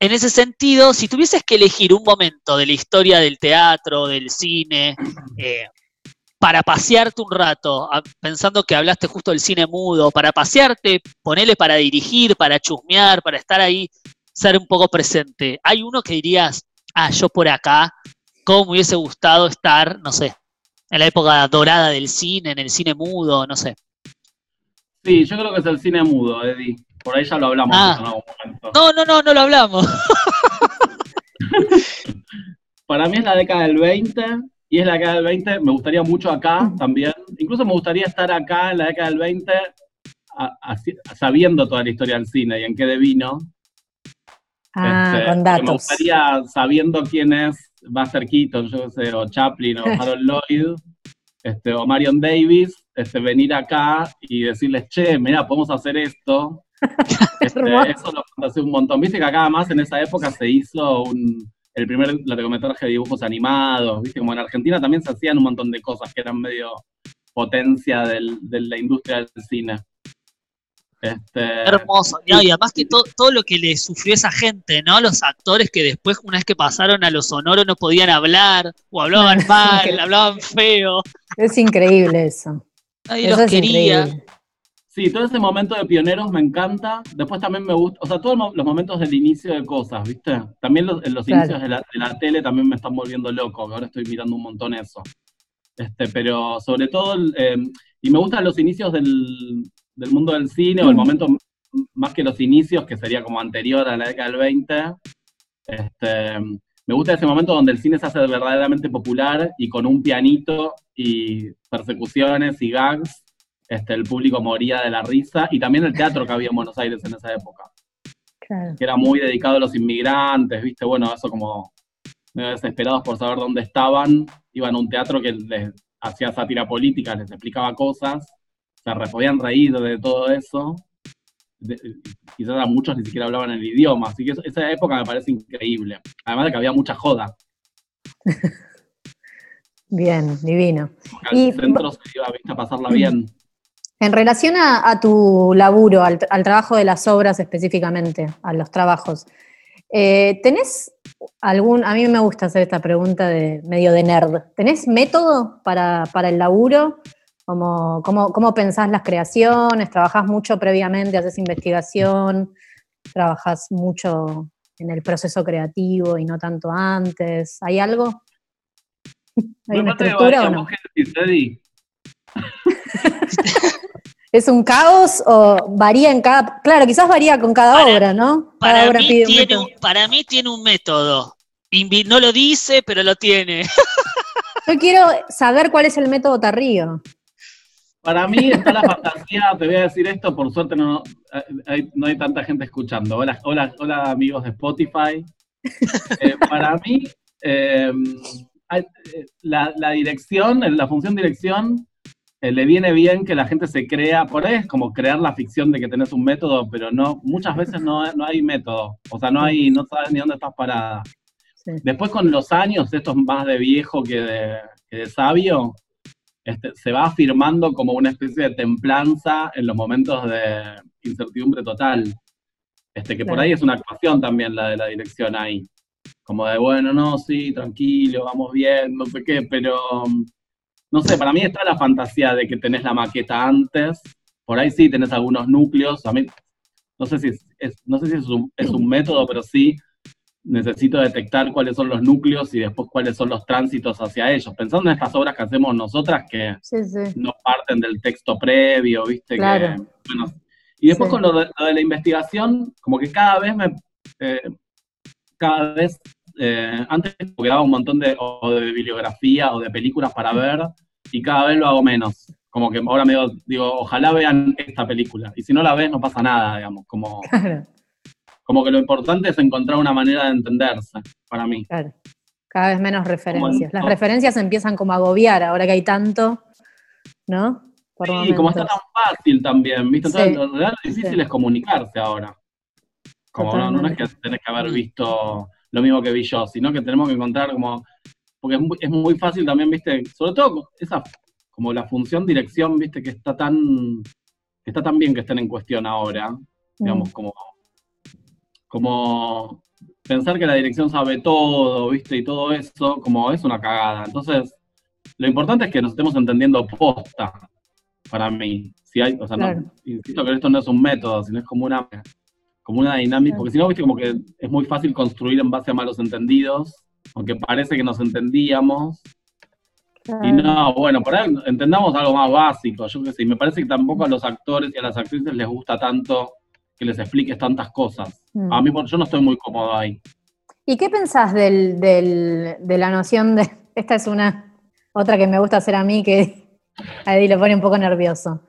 en ese sentido, si tuvieses que elegir un momento de la historia del teatro, del cine, eh, para pasearte un rato, pensando que hablaste justo del cine mudo, para pasearte, ponele para dirigir, para chusmear, para estar ahí, ser un poco presente. ¿Hay uno que dirías, ah, yo por acá, cómo me hubiese gustado estar, no sé, en la época dorada del cine, en el cine mudo, no sé? Sí, yo creo que es el cine mudo, Eddie. Por ahí ya lo hablamos Ah. en algún momento. No, no, no, no lo hablamos. (laughs) Para mí es la década del 20, y es la década del 20, me gustaría mucho acá también. Incluso me gustaría estar acá en la década del 20, a- así- sabiendo toda la historia del cine y en qué devino. Ah, Este, con datos. Me gustaría, sabiendo quién es Buster Keaton, yo sé, o Chaplin, o (laughs) Harold Lloyd, este, o Marion Davis, este, venir acá y decirles, che, mira, podemos hacer esto. (laughs) Este, eso lo fantaseé un montón. Viste que acá además en esa época se hizo un, el primer largometraje de dibujos animados, viste, como en Argentina también se hacían un montón de cosas que eran medio potencia del- de la industria del cine. Este, Hermoso. No, y además que to- todo lo que le sufrió esa gente, ¿no? Los actores que después, una vez que pasaron a los sonoros, no podían hablar, o hablaban (laughs) mal, hablaban feo, Es increíble eso. nadie Eso los es quería. increíble. Sí, todo ese momento de pioneros me encanta. Después también me gusta, o sea, todos los momentos del inicio de cosas, ¿viste? También los, en los Claro. inicios de la, de la tele también me están volviendo loco, ahora estoy mirando un montón eso. Este, pero sobre todo, eh, y me gustan los inicios del, del mundo del cine, o el momento m- más que los inicios, que sería como anterior a la década del 20. Este, me gusta ese momento donde el cine se hace verdaderamente popular y con un pianito y persecuciones y gags, este, el público moría de la risa, y también el teatro que había en Buenos Aires en esa época, Claro. que era muy dedicado a los inmigrantes, ¿viste? Bueno, eso como medio desesperados por saber dónde estaban, iban a un teatro que les hacía sátira política, les explicaba cosas, se re- podían reír de todo eso. De- quizás a muchos ni siquiera hablaban el idioma, así que eso- esa época me parece increíble. Además de que había mucha joda, (laughs) Bien, divino. porque al Y- centro se iba a pasarla bien. En relación a, a tu laburo, al, al trabajo de las obras específicamente, a los trabajos, eh, ¿tenés algún, a mí me gusta hacer esta pregunta de medio de nerd, ¿tenés método para, para el laburo? ¿Cómo, cómo, cómo pensás las creaciones? ¿Trabajás mucho previamente? ¿Haces investigación? ¿Trabajás mucho en el proceso creativo y no tanto antes? ¿Hay algo? ¿Hay una estructura o no? (laughs) ¿Es un caos o varía en cada... Claro, quizás varía con cada Para- obra, ¿no? Cada Para obra mí, pide tiene un, para mí tiene un método. Invi- no lo dice, pero lo tiene. (laughs) Yo quiero saber cuál es el método Tarrío. Para mí está la fantasía, te voy a decir esto, por suerte no hay, no hay tanta gente escuchando. Hola, hola, hola amigos de Spotify. (laughs) Eh, para mí, eh, eh, la dirección, la función dirección, eh, le viene bien que la gente se crea, por ahí es como crear la ficción de que tenés un método, pero no, muchas veces no, no hay método. O sea, no hay, no sabes ni dónde estás parada. Sí. Después con los años, esto es más de viejo que de, que de sabio, este, se va afirmando como una especie de templanza en los momentos de incertidumbre total. Este, que por Claro. ahí es una actuación también la de la dirección ahí. Como de, bueno, no, sí, tranquilo, vamos bien, no sé qué, pero no sé, para mí está la fantasía de que tenés la maqueta antes, por ahí sí tenés algunos núcleos, a mí, no sé si es, es- no sé si es un, es un método, pero sí necesito detectar cuáles son los núcleos y después cuáles son los tránsitos hacia ellos. Pensando en estas obras que hacemos nosotras que Sí, sí. no parten del texto previo, ¿viste? Claro. Que, bueno, y después Sí. con lo de, lo de la investigación, como que cada vez me... eh, cada vez... eh, antes me daba un montón de, o de bibliografía o de películas para ver y cada vez lo hago menos. Como que ahora me digo, digo, ojalá vean esta película. Y si no la ves, no pasa nada, digamos. Como, (laughs) Claro, como que lo importante es encontrar una manera de entenderse, para mí. claro. Cada vez menos referencias. Las referencias empiezan como a agobiar ahora que hay tanto, ¿no? Por Sí, como está tan fácil también, ¿viste? Entonces, lo real difícil Sí. es comunicarse ahora. Como no, no es que tenés que haber visto lo mismo que vi yo, sino que tenemos que encontrar como. Porque es muy, es muy fácil también, ¿viste? Sobre todo esa, como la función dirección, ¿viste? Que está tan. que está tan bien que estén en cuestión ahora. Digamos, Mm. como. Como pensar que la dirección sabe todo, ¿viste? Y todo eso, como es una cagada. Entonces, lo importante es que nos estemos entendiendo posta, para mí. Si hay, o sea, no- insisto que esto no es un método, sino es como una, como una dinámica, porque si no, viste, como que es muy fácil construir en base a malos entendidos, aunque parece que nos entendíamos. Y no, bueno, por ahí entendamos algo más básico, yo qué sé, y me parece que tampoco a los actores y a las actrices les gusta tanto que les expliques tantas cosas. Mm. A mí, yo no estoy muy cómodo ahí. ¿Y qué pensás del, del- de la noción de. (laughs) Esta es una. Otra que me gusta hacer a mí, que (laughs) a Eddie lo pone un poco nervioso.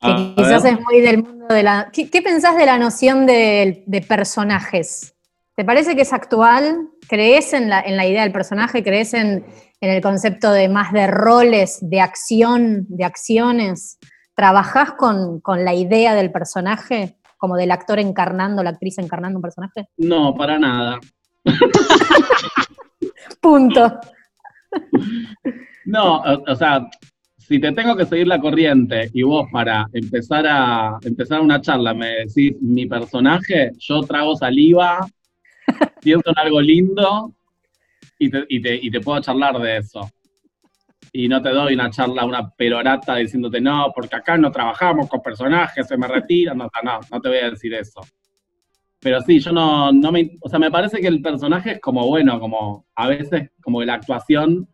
Que A quizás ver. es muy del mundo de la. ¿Qué, qué pensás de la noción de, de personajes? ¿Te parece que es actual? ¿Crees en la, en la idea del personaje? ¿Crees en, en el concepto de más de roles, de acción, de acciones? ¿Trabajás con, con la idea del personaje? Como del actor encarnando, la actriz encarnando un personaje? No, para nada. (laughs) Punto. (laughs) No, o, o sea, si te tengo que seguir la corriente y vos para empezar a empezar una charla me decís mi personaje, yo trago saliva, (laughs) pienso en algo lindo y te, y te- y te puedo charlar de eso. Y no te doy una charla, una perorata diciéndote no, porque acá no trabajamos con personajes, se me retiran, no, no, no te voy a decir eso. Pero sí, yo no, no me, o sea, me parece que el personaje es como bueno, como a veces como la actuación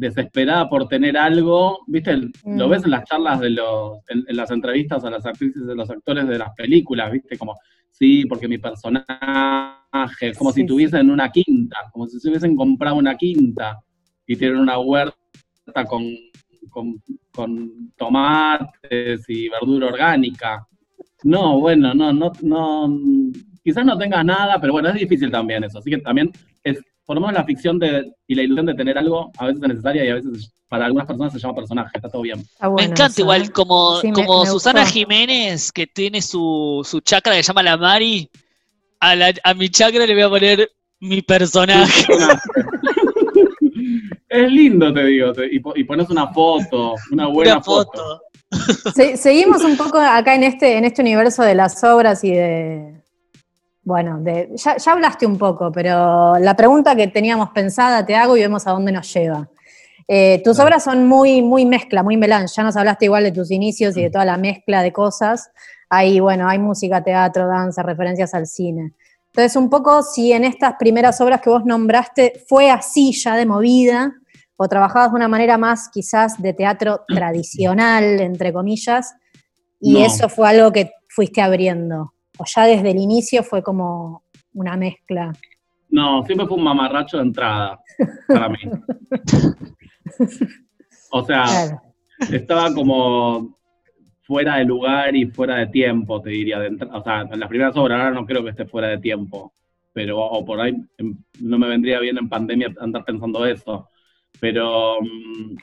desesperada por tener algo, ¿viste? Lo Mm. ves en las charlas de los, en, en las entrevistas a las actrices de los actores de las películas, ¿viste? Como, sí, porque mi personaje, como Sí, si tuviesen una quinta, como si se hubiesen comprado una quinta y tienen una huerta con, con, con tomates y verdura orgánica. No, bueno, no, no, no, quizás no tengas nada, pero bueno, es difícil también eso. Así que también es, por lo menos la ficción de, y la ilusión de tener algo a veces es necesaria y a veces para algunas personas se llama personaje, está todo bien. Me encanta eso, igual, ¿eh? como, Sí, como me Susana gustó. Jiménez, que tiene su, su chakra que se llama la Mari, a, la- a mi chakra le voy a poner mi personaje. (laughs) es lindo, te digo, te- y, po- y pones una foto, una buena Una foto. foto. Se- seguimos un poco acá en este, en este universo de las obras y de. Bueno, de, ya, ya hablaste un poco, pero la pregunta que teníamos pensada te hago y vemos a dónde nos lleva. Eh, tus obras son muy, muy mezcla, muy melange. Ya nos hablaste igual de tus inicios y de toda la mezcla de cosas. Ahí, bueno, hay música, teatro, danza, referencias al cine. Entonces, un poco si en estas primeras obras que vos nombraste fue así ya de movida, o trabajabas de una manera más quizás de teatro (clears throat) tradicional, entre comillas, y No. eso fue algo que fuiste abriendo. O ya desde el inicio fue como una mezcla. No, siempre fue un mamarracho de entrada para mí. (laughs) O sea, Claro. estaba como fuera de lugar y fuera de tiempo, te diría. de o sea, en las primeras obras ahora no creo que esté fuera de tiempo, pero o por ahí em, no me vendría bien en pandemia andar pensando eso. Pero mm,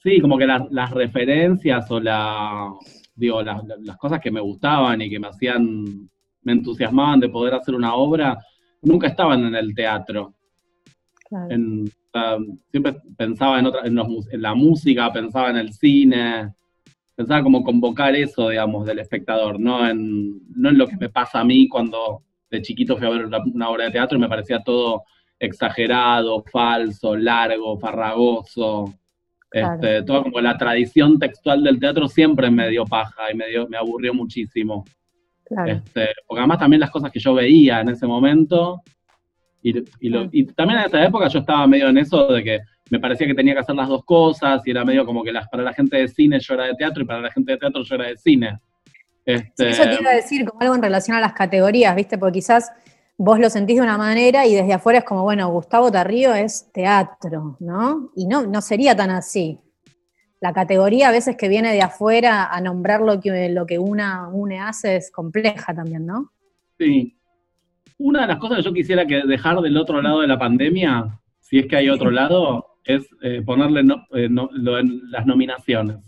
sí, como que las, las referencias o la, digo, las, las cosas que me gustaban y que me hacían, me entusiasmaban de poder hacer una obra, nunca estaban en el teatro. claro. En- o sea, siempre pensaba en, otra, en, los en la música, pensaba en el cine, pensaba como convocar eso, digamos, del espectador, no en, no en lo que me pasa a mí cuando de chiquito fui a ver una, una obra de teatro y me parecía todo exagerado, falso, largo, farragoso. Claro. Este, toda como la tradición textual del teatro siempre me dio paja y me, dio, me aburrió muchísimo. claro. Este, porque además también las cosas que yo veía en ese momento, y, y lo- Mm. y también en esa época yo estaba medio en eso de que me parecía que tenía que hacer las dos cosas, y era medio como que las, para la gente de cine yo era de teatro y para la gente de teatro yo era de cine. Este, Eso te iba a decir como algo en relación a las categorías, ¿viste? Porque quizás vos lo sentís de una manera y desde afuera es como, bueno, Gustavo Tarrío es teatro, ¿no? Y no, no sería tan así. La categoría a veces que viene de afuera a nombrar lo que, lo que una une hace es compleja también, ¿no? Sí. Una de las cosas que yo quisiera que dejar del otro lado de la pandemia, si es que hay otro lado, es eh, ponerle no- eh, no- lo las nominaciones.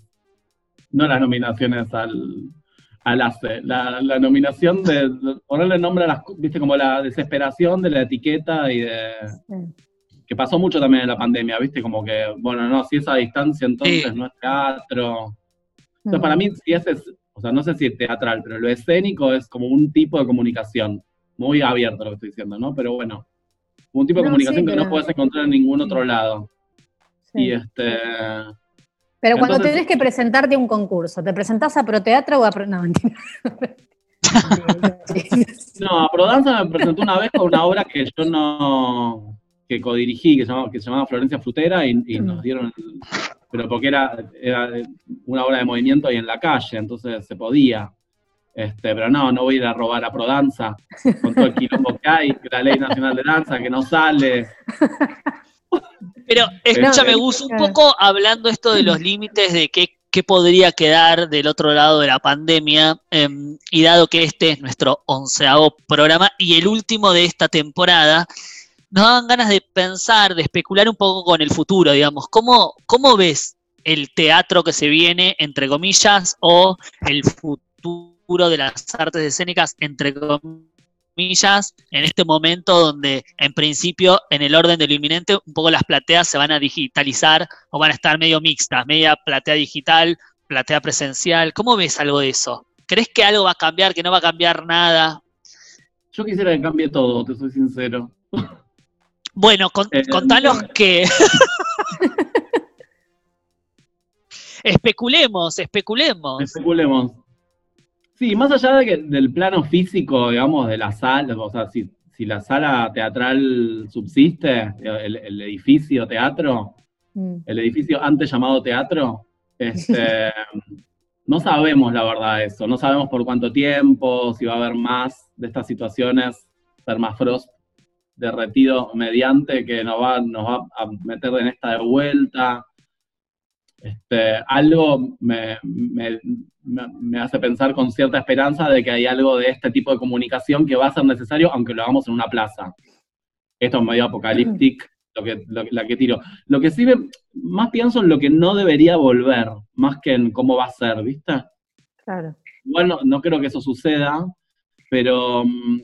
No las nominaciones al, al ACE, la, la nominación de, de ponerle nombre a las, viste, como la desesperación de la etiqueta y de, que pasó mucho también en la pandemia, viste, como que, bueno, no, si es a distancia entonces Sí. no es teatro. Mm. Entonces, para mí, si ese es, o sea, no sé si es teatral, pero lo escénico es como un tipo de comunicación. Muy abierto lo que estoy diciendo, ¿no? Pero bueno, un tipo de No, comunicación sí, que no puedes encontrar en ningún otro lado. Sí. Y este. Pero cuando entonces- tenés que presentarte a un concurso, ¿te presentás a Proteatro o a Pro... No, mentira. (laughs) No, a Prodanza me presentó una vez con una obra que yo no. que codirigí, que se llamaba, que se llamaba Florencia Frutera, y, y nos dieron. el- pero porque era, era una obra de movimiento y en la calle, entonces se podía. Este, pero no, no voy a ir a robar a Prodanza con todo el quilombo que hay, la ley nacional de danza que no sale. (laughs) Pero escúchame, Gus, un poco hablando esto de los límites de qué, podría quedar del otro lado de la pandemia, em, y dado que este es nuestro onceavo programa y el último de esta temporada, nos daban ganas de pensar, de especular un poco con el futuro, digamos. ¿Cómo, cómo ves el teatro que se viene, entre comillas, o el futuro de las artes escénicas, entre comillas? En este momento donde en principio en el orden de lo inminente un poco las plateas se van a digitalizar o van a estar medio mixtas, media platea digital, platea presencial. ¿Cómo ves algo de eso? ¿Crees que algo va a cambiar, que no va a cambiar nada? Yo quisiera que cambie todo, te soy sincero. Bueno, eh, contanos que... (laughs) especulemos, especulemos. Especulemos. Sí, más allá de que, del plano físico, digamos, de la sala, o sea, si, la sala teatral subsiste, el, edificio teatro, mm. el edificio antes llamado teatro, este, (laughs) no sabemos la verdad eso, no sabemos por cuánto tiempo, si va a haber más de estas situaciones, permafrost derretido mediante que nos va, nos va a meter en esta de vuelta. Este, algo me, me, hace pensar con cierta esperanza de que hay algo de este tipo de comunicación que va a ser necesario, aunque lo hagamos en una plaza. Esto es medio apocalíptico, lo que, la que tiro. Lo que sí más pienso en lo que no debería volver, más que en cómo va a ser, ¿viste? Claro. Bueno, no creo que eso suceda, pero mm,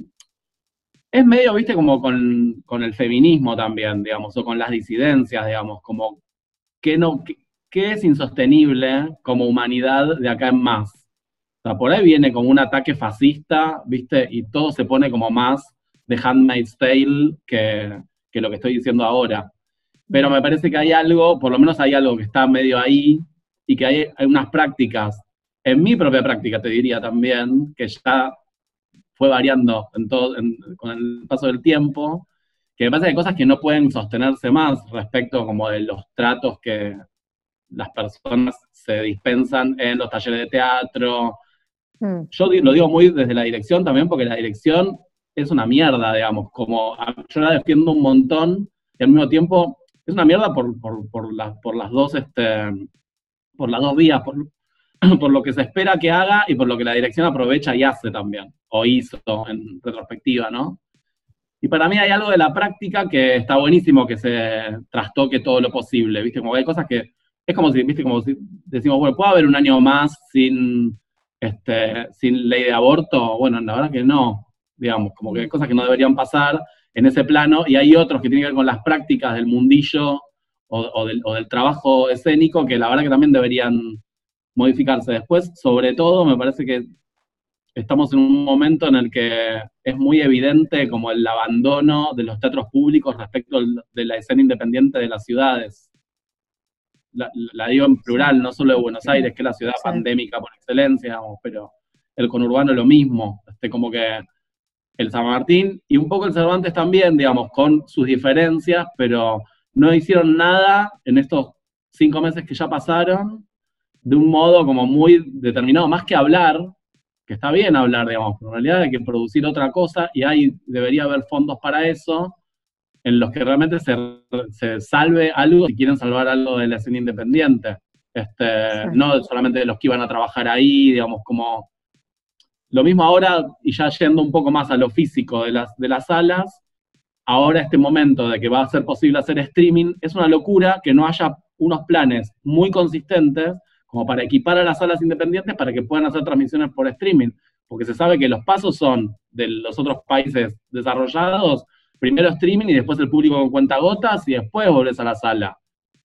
es medio, viste, como con, con, el feminismo también, digamos, o con las disidencias, digamos, como que no, ¿qué es insostenible como humanidad de acá en más? O sea, por ahí viene como un ataque fascista, ¿viste? Y todo se pone como más de Handmaid's Tale que, que lo que estoy diciendo ahora. Pero me parece que hay algo, por lo menos hay algo que está medio ahí, y que hay, hay unas prácticas, en mi propia práctica te diría también, que ya fue variando en todo, con el paso del tiempo, que me parece que hay cosas que no pueden sostenerse más respecto como de los tratos que, las personas se dispensan en los talleres de teatro. Hmm. Yo lo digo muy desde la dirección también, porque la dirección es una mierda, digamos, como yo la defiendo un montón y al mismo tiempo es una mierda por, por, por, por las dos, este, por las dos vías, por, (clears throat) por lo que se espera que haga y por lo que la dirección aprovecha y hace también, o hizo en retrospectiva, ¿no? Y para mí hay algo de la práctica que está buenísimo que se trastoque todo lo posible, ¿viste? Como hay cosas que es como si, viste, como si decimos, bueno, ¿puede haber un año más sin, este, sin ley de aborto? Bueno, la verdad que no, digamos, como que hay cosas que no deberían pasar en ese plano y hay otros que tienen que ver con las prácticas del mundillo o, del, o del trabajo escénico que la verdad que también deberían modificarse. Después, sobre todo, me parece que estamos en un momento en el que es muy evidente como el abandono de los teatros públicos respecto de la escena independiente de las ciudades la, digo en plural, no solo de Buenos Aires, que es la ciudad pandémica por excelencia, pero el conurbano es lo mismo, este, como que el San Martín y un poco el Cervantes también, digamos, con sus diferencias, pero no hicieron nada en estos cinco meses que ya pasaron de un modo como muy determinado, más que hablar, que está bien hablar, digamos, pero en realidad hay que producir otra cosa y ahí debería haber fondos para eso, en los que realmente se, salve algo, si quieren salvar algo de la escena independiente. Este, No solamente de los que iban a trabajar ahí, digamos, como... Lo mismo ahora, y ya yendo un poco más a lo físico de las, de las salas, ahora este momento de que va a ser posible hacer streaming, es una locura que no haya unos planes muy consistentes como para equipar a las salas independientes para que puedan hacer transmisiones por streaming, porque se sabe que los pasos son de los otros países desarrollados, primero streaming y después el público con cuentagotas y después volvés a la sala.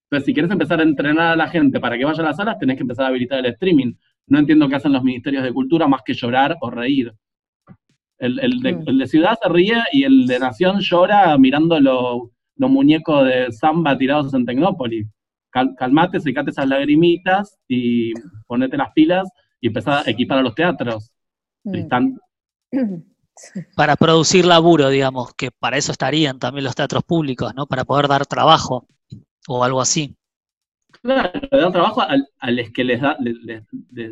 Entonces, si quieres empezar a entrenar a la gente para que vaya a las salas, tenés que empezar a habilitar el streaming. No entiendo qué hacen los ministerios de cultura más que llorar o reír. El, mm. de, Ciudad se ríe y el de Nación llora mirando los muñecos de samba tirados en Tecnópolis. calmate, secate esas lagrimitas y ponete las pilas y empezá a equipar a los teatros. Mm. Están (clears throat) para producir laburo, digamos, que para eso estarían también los teatros públicos, ¿no? Para poder dar trabajo o algo así. Claro, le da trabajo a, los que les, da,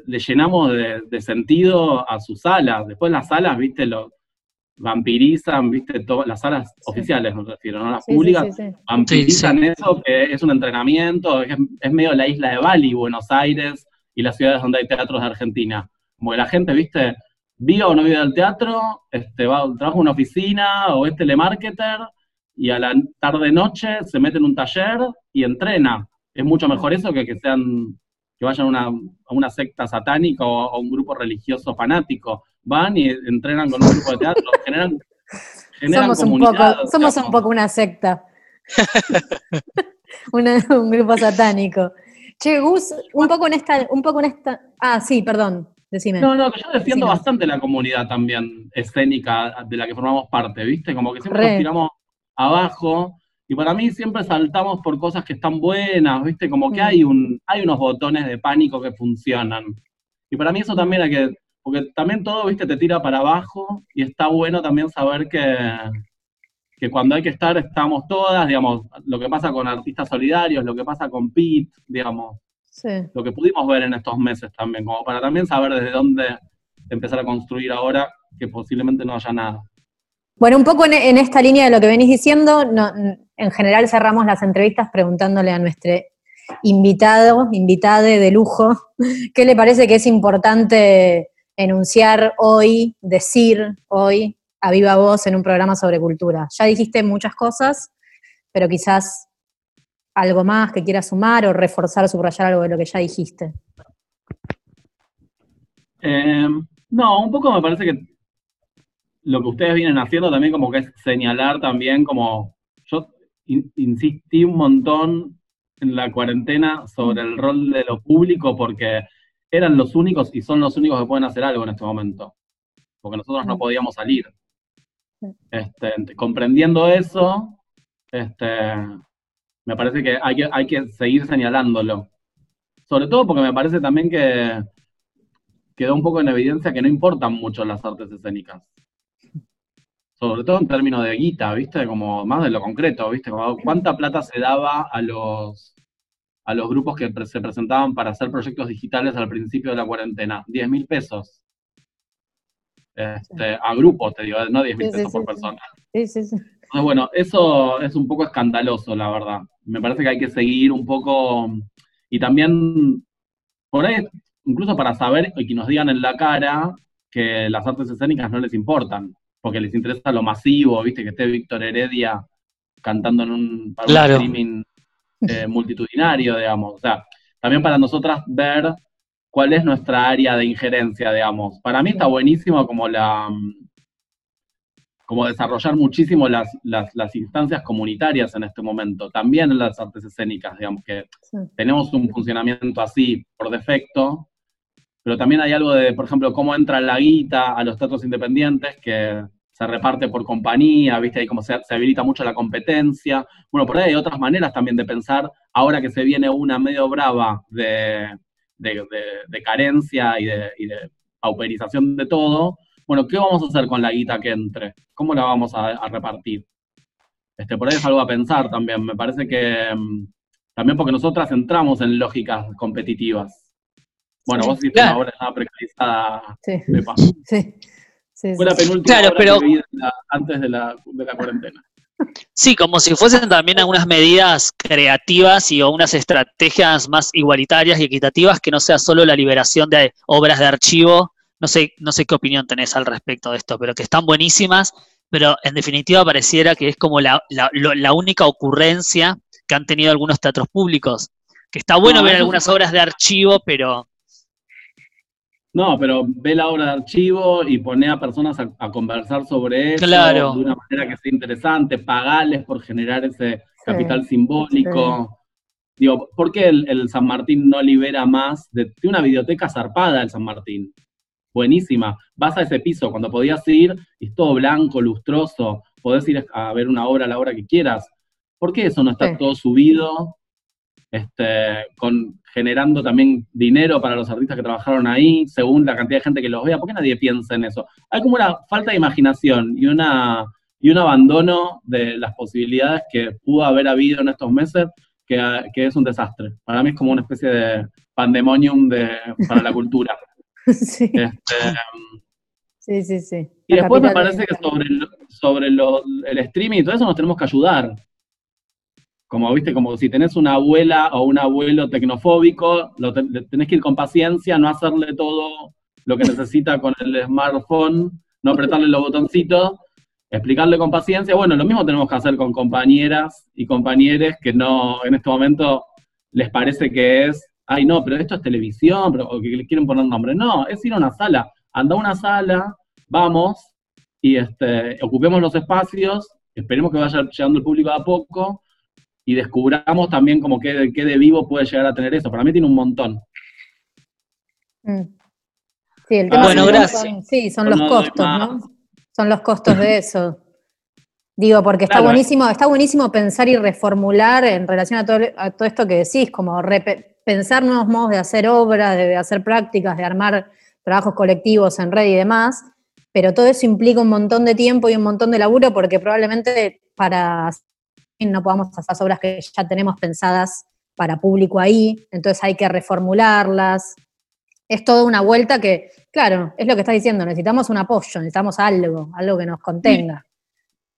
llenamos de, sentido a sus salas. Después las salas, viste, lo vampirizan, viste, todas las salas oficiales, me refiero, no las públicas, vampirizan eso, que es un entrenamiento, es, es, medio la isla de Bali, Buenos Aires y las ciudades donde hay teatros de Argentina. Como que la gente, viste, viva o no viva del teatro, este, va, trabaja en una oficina o es telemarketer y a la tarde-noche se mete en un taller y entrena. Es mucho mejor eso que que sean que vayan a una, secta satánica o a un grupo religioso fanático. Van y entrenan con un grupo de teatro, (laughs) generan, somos un poco, somos un poco una secta. (laughs) un grupo satánico. Che, Gus, un poco en esta, un poco en esta. Ah, sí, perdón. No, no, que yo defiendo bastante la comunidad también escénica de la que formamos parte, ¿viste? Como que siempre nos tiramos abajo y para mí siempre saltamos por cosas que están buenas, ¿viste? Como que mm. hay, un, hay unos botones de pánico que funcionan. Y para mí eso también hay que, porque también todo, ¿viste? Te tira para abajo y está bueno también saber que, que cuando hay que estar estamos todas, digamos, lo que pasa con artistas solidarios, lo que pasa con Pete, digamos, lo que pudimos ver en estos meses también, como para también saber desde dónde empezar a construir ahora que posiblemente no haya nada. Bueno, un poco en, esta línea de lo que venís diciendo, en general cerramos las entrevistas preguntándole a nuestro invitado, invitade de lujo, (laughs) qué le parece que es importante enunciar hoy, decir hoy a viva voz en un programa sobre cultura. Ya dijiste muchas cosas, pero quizás algo más que quieras sumar o reforzar o subrayar algo de lo que ya dijiste. Eh, no, un poco me parece que lo que ustedes vienen haciendo también como que es señalar también como yo insistí un montón en la cuarentena sobre el rol de lo público porque eran los únicos y son los únicos que pueden hacer algo en este momento, porque nosotros no podíamos salir. Este, comprendiendo eso, este, me parece que hay, que hay que seguir señalándolo. Sobre todo porque me parece también que quedó un poco en evidencia que no importan mucho las artes escénicas. Sobre todo en términos de guita, ¿viste? Como más de lo concreto, ¿viste? ¿Cuánta plata se daba a los, a los grupos que se presentaban para hacer proyectos digitales al principio de la cuarentena? 10 mil pesos. Este, a grupos, te digo, no 10 mil pesos por persona. Sí, sí, sí. Entonces, bueno, eso es un poco escandaloso, la verdad. Me parece que hay que seguir un poco, y también, por ahí, incluso para saber y que nos digan en la cara que las artes escénicas no les importan, porque les interesa lo masivo, viste, que esté Víctor Heredia cantando en un, streaming eh, multitudinario, digamos. O sea, también para nosotras ver cuál es nuestra área de injerencia, digamos. Para mí está buenísimo como la como desarrollar muchísimo las, las, instancias comunitarias en este momento, también en las artes escénicas, digamos que tenemos un funcionamiento así por defecto, pero también hay algo de, por ejemplo, cómo entra la guita a los teatros independientes, que se reparte por compañía, ¿viste? Ahí como se, habilita mucho la competencia. Bueno, por ahí hay otras maneras también de pensar, ahora que se viene una medio brava de, de, carencia y de, y de pauperización de todo, bueno, ¿qué vamos a hacer con la guita que entre? ¿Cómo la vamos a, repartir? Este, por ahí es algo a pensar también. Me parece que mm, también porque nosotras entramos en lógicas competitivas. Bueno, vos hiciste una obra precarizada, sí. Sí. sí. Fue la penúltima claro, pero... antes de la, de la cuarentena. Sí, como si fuesen también algunas medidas creativas y o unas estrategias más igualitarias y equitativas que no sea solo la liberación de obras de archivo no sé, no sé qué opinión tenés al respecto de esto, pero que están buenísimas, pero en definitiva pareciera que es como la, única ocurrencia que han tenido algunos teatros públicos. Que está bueno ver algunas obras de archivo, pero... No, pero ve la obra de archivo y pone a personas a, conversar sobre eso de una manera que sea interesante, pagales por generar ese capital simbólico. Digo, ¿por qué el, San Martín no libera más de, de, una biblioteca zarpada el San Martín? Buenísima. Vas a ese piso cuando podías ir y es todo blanco, lustroso, podés ir a ver una obra a la hora que quieras. ¿Por qué eso no está todo subido? Este, con, generando también dinero para los artistas que trabajaron ahí, según la cantidad de gente que los vea. ¿Por qué nadie piensa en eso? Hay como una falta de imaginación y, una, y un abandono de las posibilidades que pudo haber habido en estos meses que, que es un desastre. Para mí es como una especie de pandemonium de, para la cultura. (laughs) (laughs) sí. Este, sí, sí, sí. y después me parece de- que sobre, el, sobre lo- el streaming y todo eso nos tenemos que ayudar. Como, viste, como si tenés una abuela o un abuelo tecnofóbico, lo tenés que ir con paciencia, no hacerle todo lo que necesita con el smartphone, no apretarle los botoncitos, explicarle con paciencia. Bueno, lo mismo tenemos que hacer con compañeras y compañeros que no, en este momento les parece que es, ay no, pero esto es televisión, pero, o que le quieren poner nombre. No, es ir a una sala. Anda a una sala, vamos, y este, ocupemos los espacios, esperemos que vaya llegando el público de a poco, y descubramos también como qué, qué de vivo puede llegar a tener eso. Para mí tiene un montón. Mm. Sí, el tema Bueno, son- gracias. son- sí, son los no costos. ¿no? Son los costos de eso. Digo, porque está Claro. buenísimo, está buenísimo pensar y reformular en relación a todo, a todo esto que decís, como repe- pensar nuevos modos de hacer obras, de hacer prácticas, de armar trabajos colectivos en red y demás, pero todo eso implica un montón de tiempo y un montón de laburo porque probablemente para no podamos hacer obras que ya tenemos pensadas para público ahí, entonces hay que reformularlas. Es toda una vuelta que, claro, es lo que estás diciendo, necesitamos un apoyo, necesitamos algo, algo que nos contenga.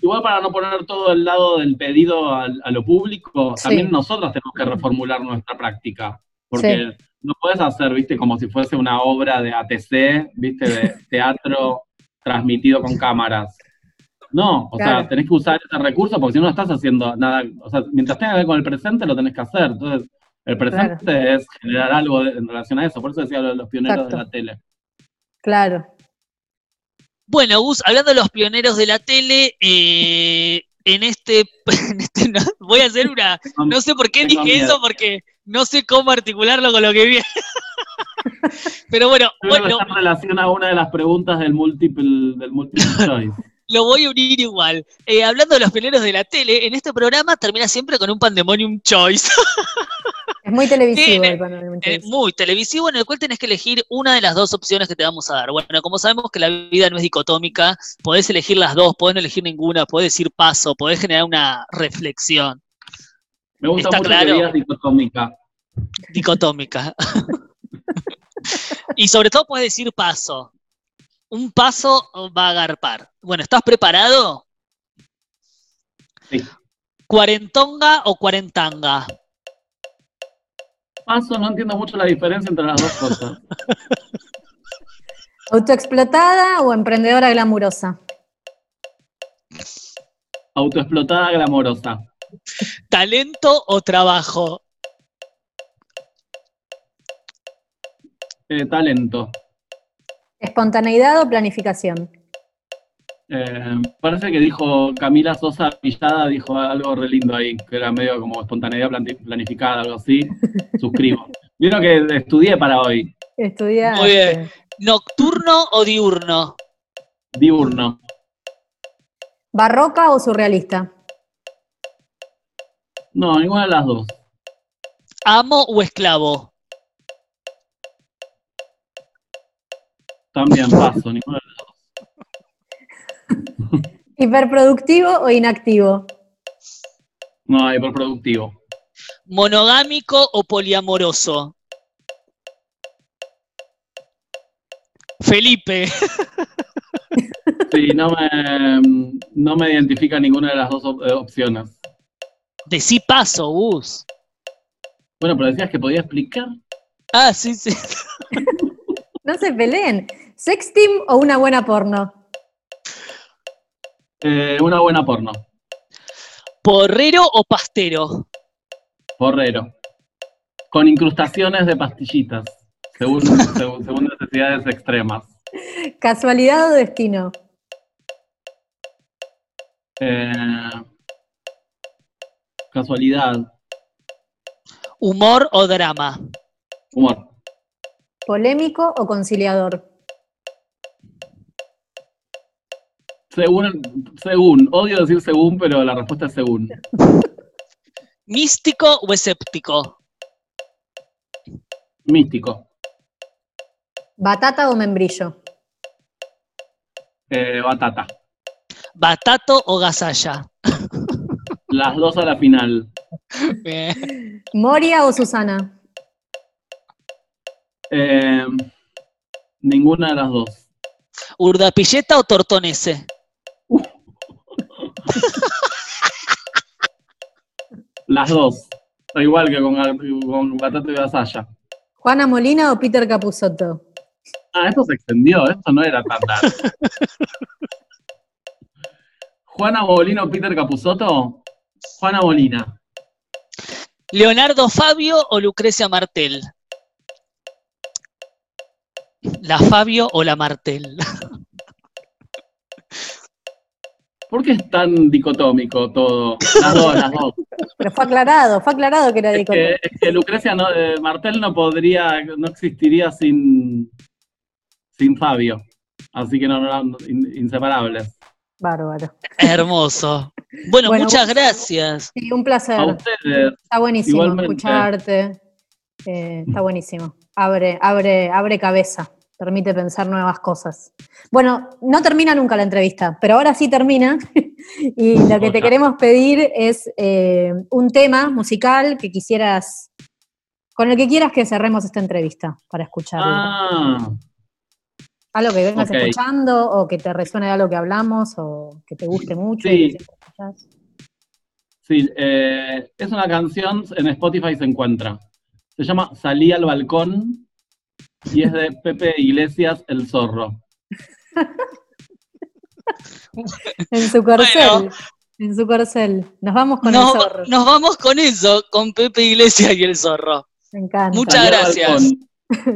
Igual para no poner todo el lado del pedido al- a, lo público, Sí. también nosotros tenemos que reformular nuestra práctica. Porque no puedes hacer, viste, como si fuese una obra de ATC, viste, de (laughs) teatro transmitido con cámaras. No, o Claro. sea, tenés que usar ese recurso porque si no no estás haciendo nada, o sea, mientras tenga que ver con el presente lo tenés que hacer. Entonces, el presente es generar algo en relación a eso. Por eso decía lo de los pioneros Exacto. de la tele. Claro. Bueno, Gus, hablando de los pioneros de la tele, eh, en este, (laughs) en este no- voy a hacer una, no sé por qué dije eso, porque no sé cómo articularlo con lo que viene. (laughs) Pero bueno, creo que bueno, está en relación a una de las preguntas del multiple, del multiple (laughs) choice. Lo voy a unir igual. Eh, hablando de los pioneros de la tele, en este programa termina siempre con un pandemonium choice. (laughs) Es muy televisivo el. Eh, muy televisivo en el cual tenés que elegir una de las dos opciones que te vamos a dar. Bueno, como sabemos que la vida no es dicotómica, podés elegir las dos, podés no elegir ninguna, podés decir paso, podés generar una reflexión Me gusta Está mucho claro. que digas dicotómica. dicotómica. (laughs) y sobre todo podés decir paso. Un paso va a agarpar. Bueno, ¿estás preparado? Sí. ¿Cuarentonga o cuarentanga? Paso, no entiendo mucho la diferencia entre las dos cosas. (laughs) ¿Autoexplotada o emprendedora glamurosa? Autoexplotada glamorosa. ¿Talento o trabajo? Eh, talento. ¿Espontaneidad o planificación? Eh, parece que dijo Camila Sosa Villada, dijo algo re lindo ahí, que era medio como espontaneidad planificada, algo así. (laughs) Suscribo. Vieron que estudié para hoy, Estudiar. Muy bien. ¿Nocturno o diurno? diurno. ¿Barroca o surrealista? No, ninguna de las dos. ¿Amo o esclavo? También paso, ninguna de las dos. (laughs) ¿Hiperproductivo o inactivo? No, hiperproductivo. ¿Monogámico o poliamoroso? Felipe. (laughs) Sí, no me, no me identifica ninguna de las dos op- eh, opciones. Decí paso, Gus. Bueno, pero decías que podía explicar. Ah, sí, sí. (laughs) No se peleen. ¿Sexting o una buena porno? Eh, una buena porno. ¿Porrero o pastero? Porrero. Con incrustaciones de pastillitas, según, (laughs) según, según necesidades extremas. ¿Casualidad o destino? Eh, casualidad, ¿Humor o drama? humor. ¿Polémico o conciliador? Según, según, odio decir según, pero la respuesta es según. (laughs) ¿Místico o escéptico? Místico. ¿Batata o membrillo? Eh, batata. ¿Batato o gasalla? (laughs) Las dos a la final. Bien. ¿Moria o Susana? Eh, ninguna de las dos. ¿Urdapilleta o Tortonese? Las dos. Da igual que con, con batata y vasalla. ¿Juana Molina o Peter Capusotto? Ah, esto se extendió, esto no era tan largo. Juana Molina o Peter Capusotto. Juana Molina. ¿Leonardo Fabio o Lucrecia Martel? ¿La Fabio o la Martel? (laughs) ¿Por qué es tan dicotómico todo? Las dos, las dos. Pero fue aclarado, fue aclarado que era Es dicotómico. que, es que Lucrecia no, eh, Martel no podría, no existiría sin, sin Fabio. Así que no, no eran in- inseparables. Bárbaro. Hermoso. Bueno, Bueno, muchas vos- gracias. Sí, un placer. A ustedes. Está buenísimo Igualmente. escucharte. Eh, está buenísimo. Abre, abre, abre cabeza. Permite pensar nuevas cosas. Bueno, no termina nunca la entrevista, pero ahora sí termina. (laughs) y lo que te queremos pedir es eh, un tema musical que quisieras, con el que quieras que cerremos esta entrevista para escucharlo. Ah, algo que vengas escuchando o que te resuene de algo que hablamos o que te guste mucho. Sí. y sí, eh, es una canción, en Spotify se encuentra. Se llama Salí al balcón y es de Pepe Iglesias, El Zorro. En su corcel. Bueno. En su corcel. Nos vamos con Nos, el zorro. nos vamos con eso, con Pepe Iglesias y el zorro. Me encanta. Muchas gracias.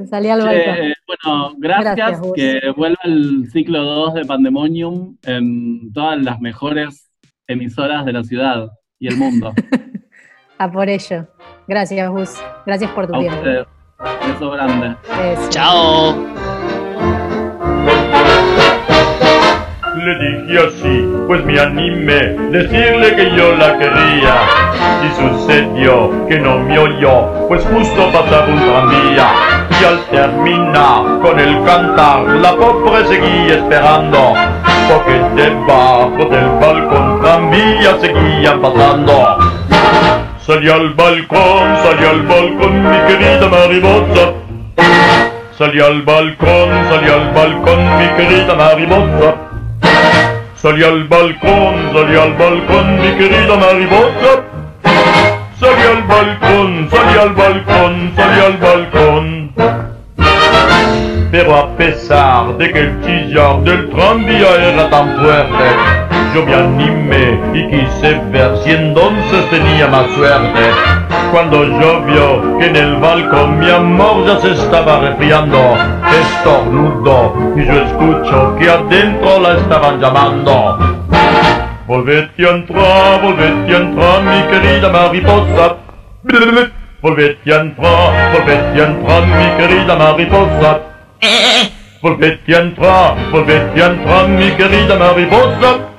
Salí al balcón. eh, bueno, gracias, que vuelva el ciclo 2 de Pandemonium en todas las mejores emisoras de la ciudad y el mundo. (laughs) A por ello. Gracias, Gus. Gracias por tu A tiempo. ustedes. Beso grande. Eso. Chao. Le dije así, pues me animé, decirle que yo la quería. Y sucedió que no me oyó, pues justo pasaba un tranvía. Y al terminar con el cantar, la pobre seguía esperando. Porque debajo del balcón tranvía seguían pasando. Salí al balcón, salí al balcón, mi querida mariposa. Salí al balcón, salí al balcón, mi querida mariposa. Salí al balcón, salí al balcón, mi querida mariposa. Salí al balcón, salí al balcón, salí al balcón. Pero a pesar de que el del tranvía era tan fuerte, yo me animé y quise ver si entonces tenía más suerte. Cuando llovió que en el balcón mi amor ya se estaba resfriando, estornudo y yo escucho que adentro la estaban llamando. Volvete a entrar, volvete a entrar, mi querida mariposa. Volvete a entrar, volvete a entrar, mi querida mariposa. Volvete a entrar, volvete a entrar, mi querida mariposa.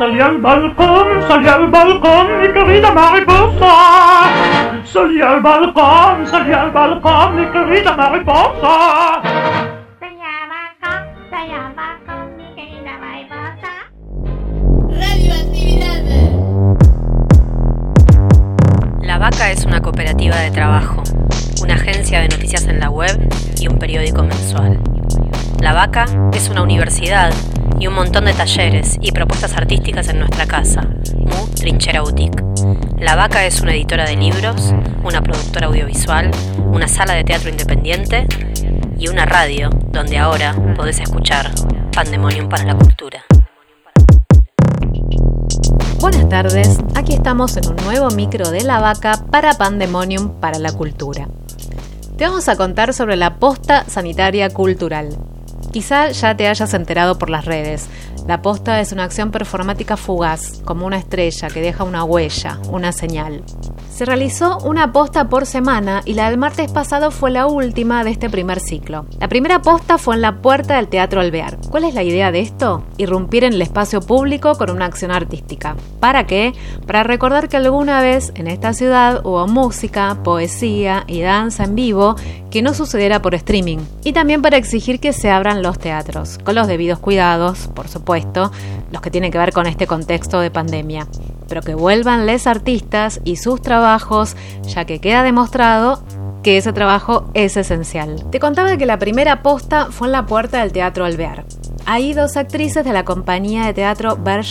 a entrar, volvete a entrar. Canta mi familia. Salí al balcón, salí al balcón, mi querida mariposa. Salí al balcón, salí al balcón, mi querida mariposa. La Vaca es una cooperativa de trabajo, una agencia de noticias en la web y un periódico mensual. La Vaca es una universidad y un montón de talleres y propuestas artísticas en nuestra casa, Mu Trinchera Boutique. La Vaca es una editora de libros, una productora audiovisual, una sala de teatro independiente y una radio donde ahora podés escuchar Pandemonium para la Cultura. Buenas tardes, aquí estamos en un nuevo micro de la vaca para Pandemonium para la Cultura. Te vamos a contar sobre la posta sanitaria cultural. Quizá ya te hayas enterado por las redes. La posta es una acción performática fugaz, como una estrella que deja una huella, una señal. Se realizó una posta por semana y la del martes pasado fue la última de este primer ciclo. La primera posta fue en la puerta del Teatro Alvear. ¿Cuál es la idea de esto? Irrumpir en el espacio público con una acción artística. ¿Para qué? Para recordar que alguna vez en esta ciudad hubo música, poesía y danza en vivo que no sucediera por streaming. Y también para exigir que se abran los teatros, con los debidos cuidados, por supuesto, los que tienen que ver con este contexto de pandemia pero que vuelvan les artistas y sus trabajos, ya que queda demostrado que ese trabajo es esencial. Te contaba que la primera posta fue en la puerta del Teatro Alvear. Ahí dos actrices de la compañía de teatro Ver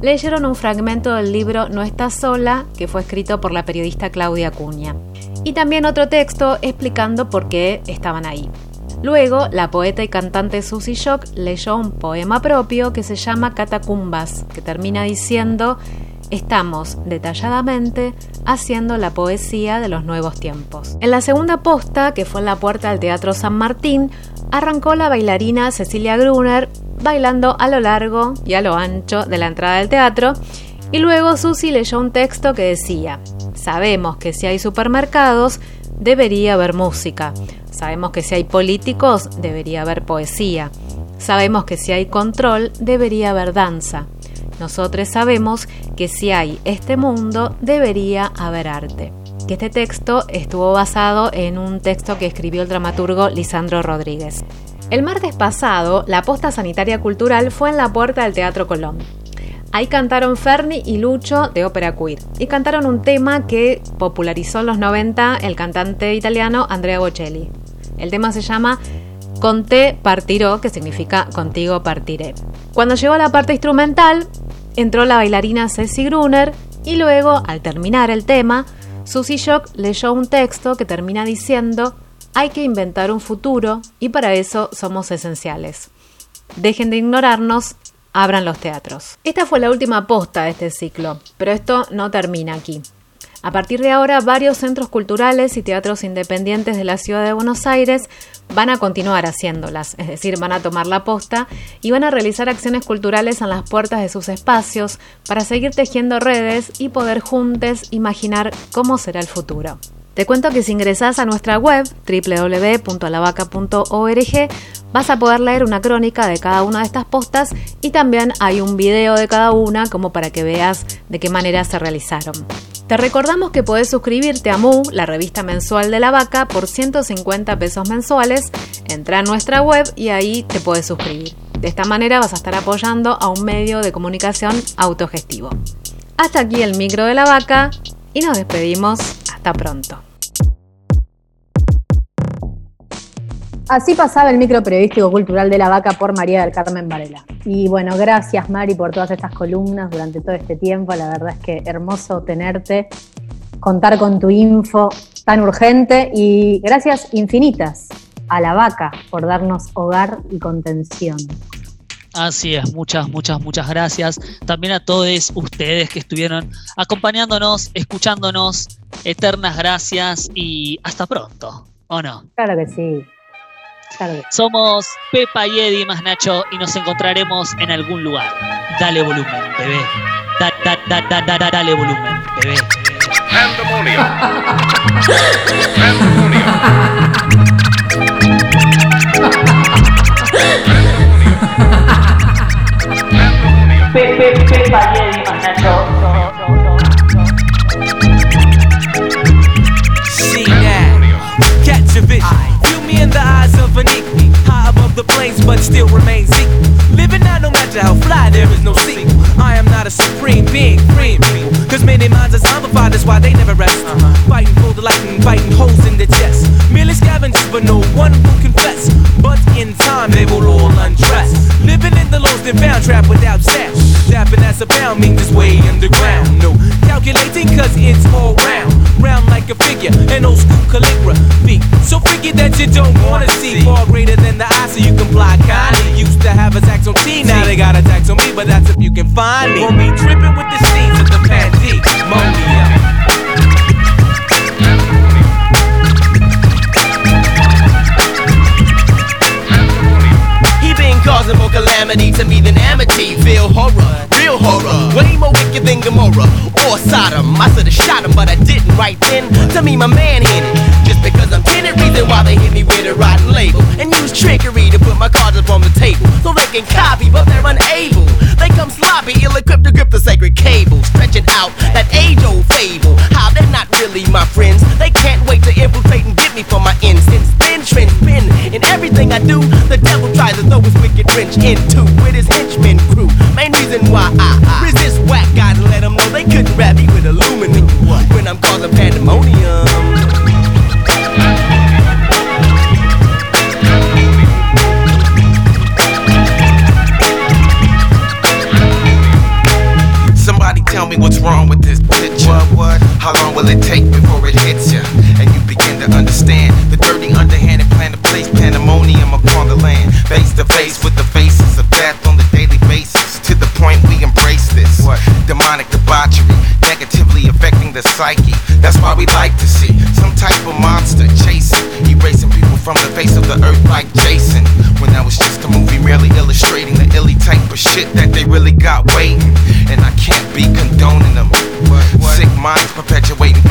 leyeron un fragmento del libro No estás sola, que fue escrito por la periodista Claudia Cuña. Y también otro texto explicando por qué estaban ahí. Luego, la poeta y cantante Susie Shock leyó un poema propio que se llama Catacumbas, que termina diciendo estamos detalladamente haciendo la poesía de los nuevos tiempos. En la segunda posta, que fue en la puerta del Teatro San Martín, arrancó la bailarina Cecilia Gruner bailando a lo largo y a lo ancho de la entrada del teatro, y luego Susi leyó un texto que decía, sabemos que si hay supermercados, debería haber música, sabemos que si hay políticos, debería haber poesía, sabemos que si hay control, debería haber danza. Nosotros sabemos que si hay este mundo, debería haber arte. Que este texto estuvo basado en un texto que escribió el dramaturgo Lisandro Rodríguez. El martes pasado, la posta sanitaria cultural fue en la puerta del Teatro Colón. Ahí cantaron Ferni y Lucho de Ópera Queer y cantaron un tema que popularizó en los 90 el cantante italiano Andrea Bocelli. El tema se llama Conté partiró, que significa contigo partiré. Cuando llegó a la parte instrumental, entró la bailarina Ceci Gruner y luego, al terminar el tema, Susie Shock leyó un texto que termina diciendo hay que inventar un futuro y para eso somos esenciales. Dejen de ignorarnos, abran los teatros. Esta fue la última posta de este ciclo, pero esto no termina aquí. A partir de ahora, varios centros culturales y teatros independientes de la ciudad de Buenos Aires van a continuar haciéndolas, es decir, van a tomar la posta y van a realizar acciones culturales en las puertas de sus espacios para seguir tejiendo redes y poder juntos imaginar cómo será el futuro. Te cuento que si ingresas a nuestra web www.lavaca.org vas a poder leer una crónica de cada una de estas postas y también hay un video de cada una como para que veas de qué manera se realizaron. Te recordamos que podés suscribirte a Mu, la revista mensual de la vaca, por 150 pesos mensuales. Entra a nuestra web y ahí te puedes suscribir. De esta manera vas a estar apoyando a un medio de comunicación autogestivo. Hasta aquí el micro de la vaca y nos despedimos. Hasta pronto. Así pasaba el micro periodístico cultural de la vaca por María del Carmen Varela. Y bueno, gracias Mari por todas estas columnas durante todo este tiempo. La verdad es que hermoso tenerte, contar con tu info tan urgente y gracias infinitas a la vaca por darnos hogar y contención. Así es, muchas, muchas, muchas gracias. También a todos ustedes que estuvieron acompañándonos, escuchándonos. Eternas gracias y hasta pronto, ¿o no? Claro que sí. Somos Pepa y Eddie más Nacho y nos encontraremos en algún lugar. Dale volumen, bebé. Da, da, da, da, da, da dale volumen, bebé. Pandemonium. (laughs) Pandemonium. Pepe, Pepa y Eddie más Nacho. The eyes of an equal. High above the plains, but still remains equal. Living out no matter how fly, there is no sequel. I am not a supreme being, freeing people. Cause many minds are zombified, that's why they never rest. Uh-huh. Fighting for the light and biting holes in the chest. Merely scavengers, but no one will confess. But in time, they will all undress. Living in the lost and found, trapped without sound. Dapping as a pound means this way underground. No calculating, cause it's all round. Round like a figure, an old school calligraphy. So freaky that you don't wanna see. Far greater than the eye, so you can fly kindly. Used to have a tax on T, now they got a tax on me, but that's if you can find me. Won't be tripping with the scenes of the pandemonium. Causing more calamity to me than amity. Feel horror, real horror, way more wicked than Gomorrah or Sodom. I should've shot him, but I didn't right then. To me, my man hit it. Just because I'm tenant, reason why they hit me with a rotten label. And use trickery to put my cards up on the table. So they can copy, but they're unable. They come sloppy, ill equipped to grip the sacred cable. Stretching out that age old fable. How they're not really my friends. They can't wait to infiltrate and get me for my incense. Then trench been in everything I do. The devil tries to throw his wicked wrench into with his henchmen crew. Main reason why I, I resist whack and let them know they couldn't rap me with aluminum. When shit that they really got waiting. And I can't be condoning them. Sick minds perpetuating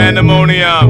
pandemonium.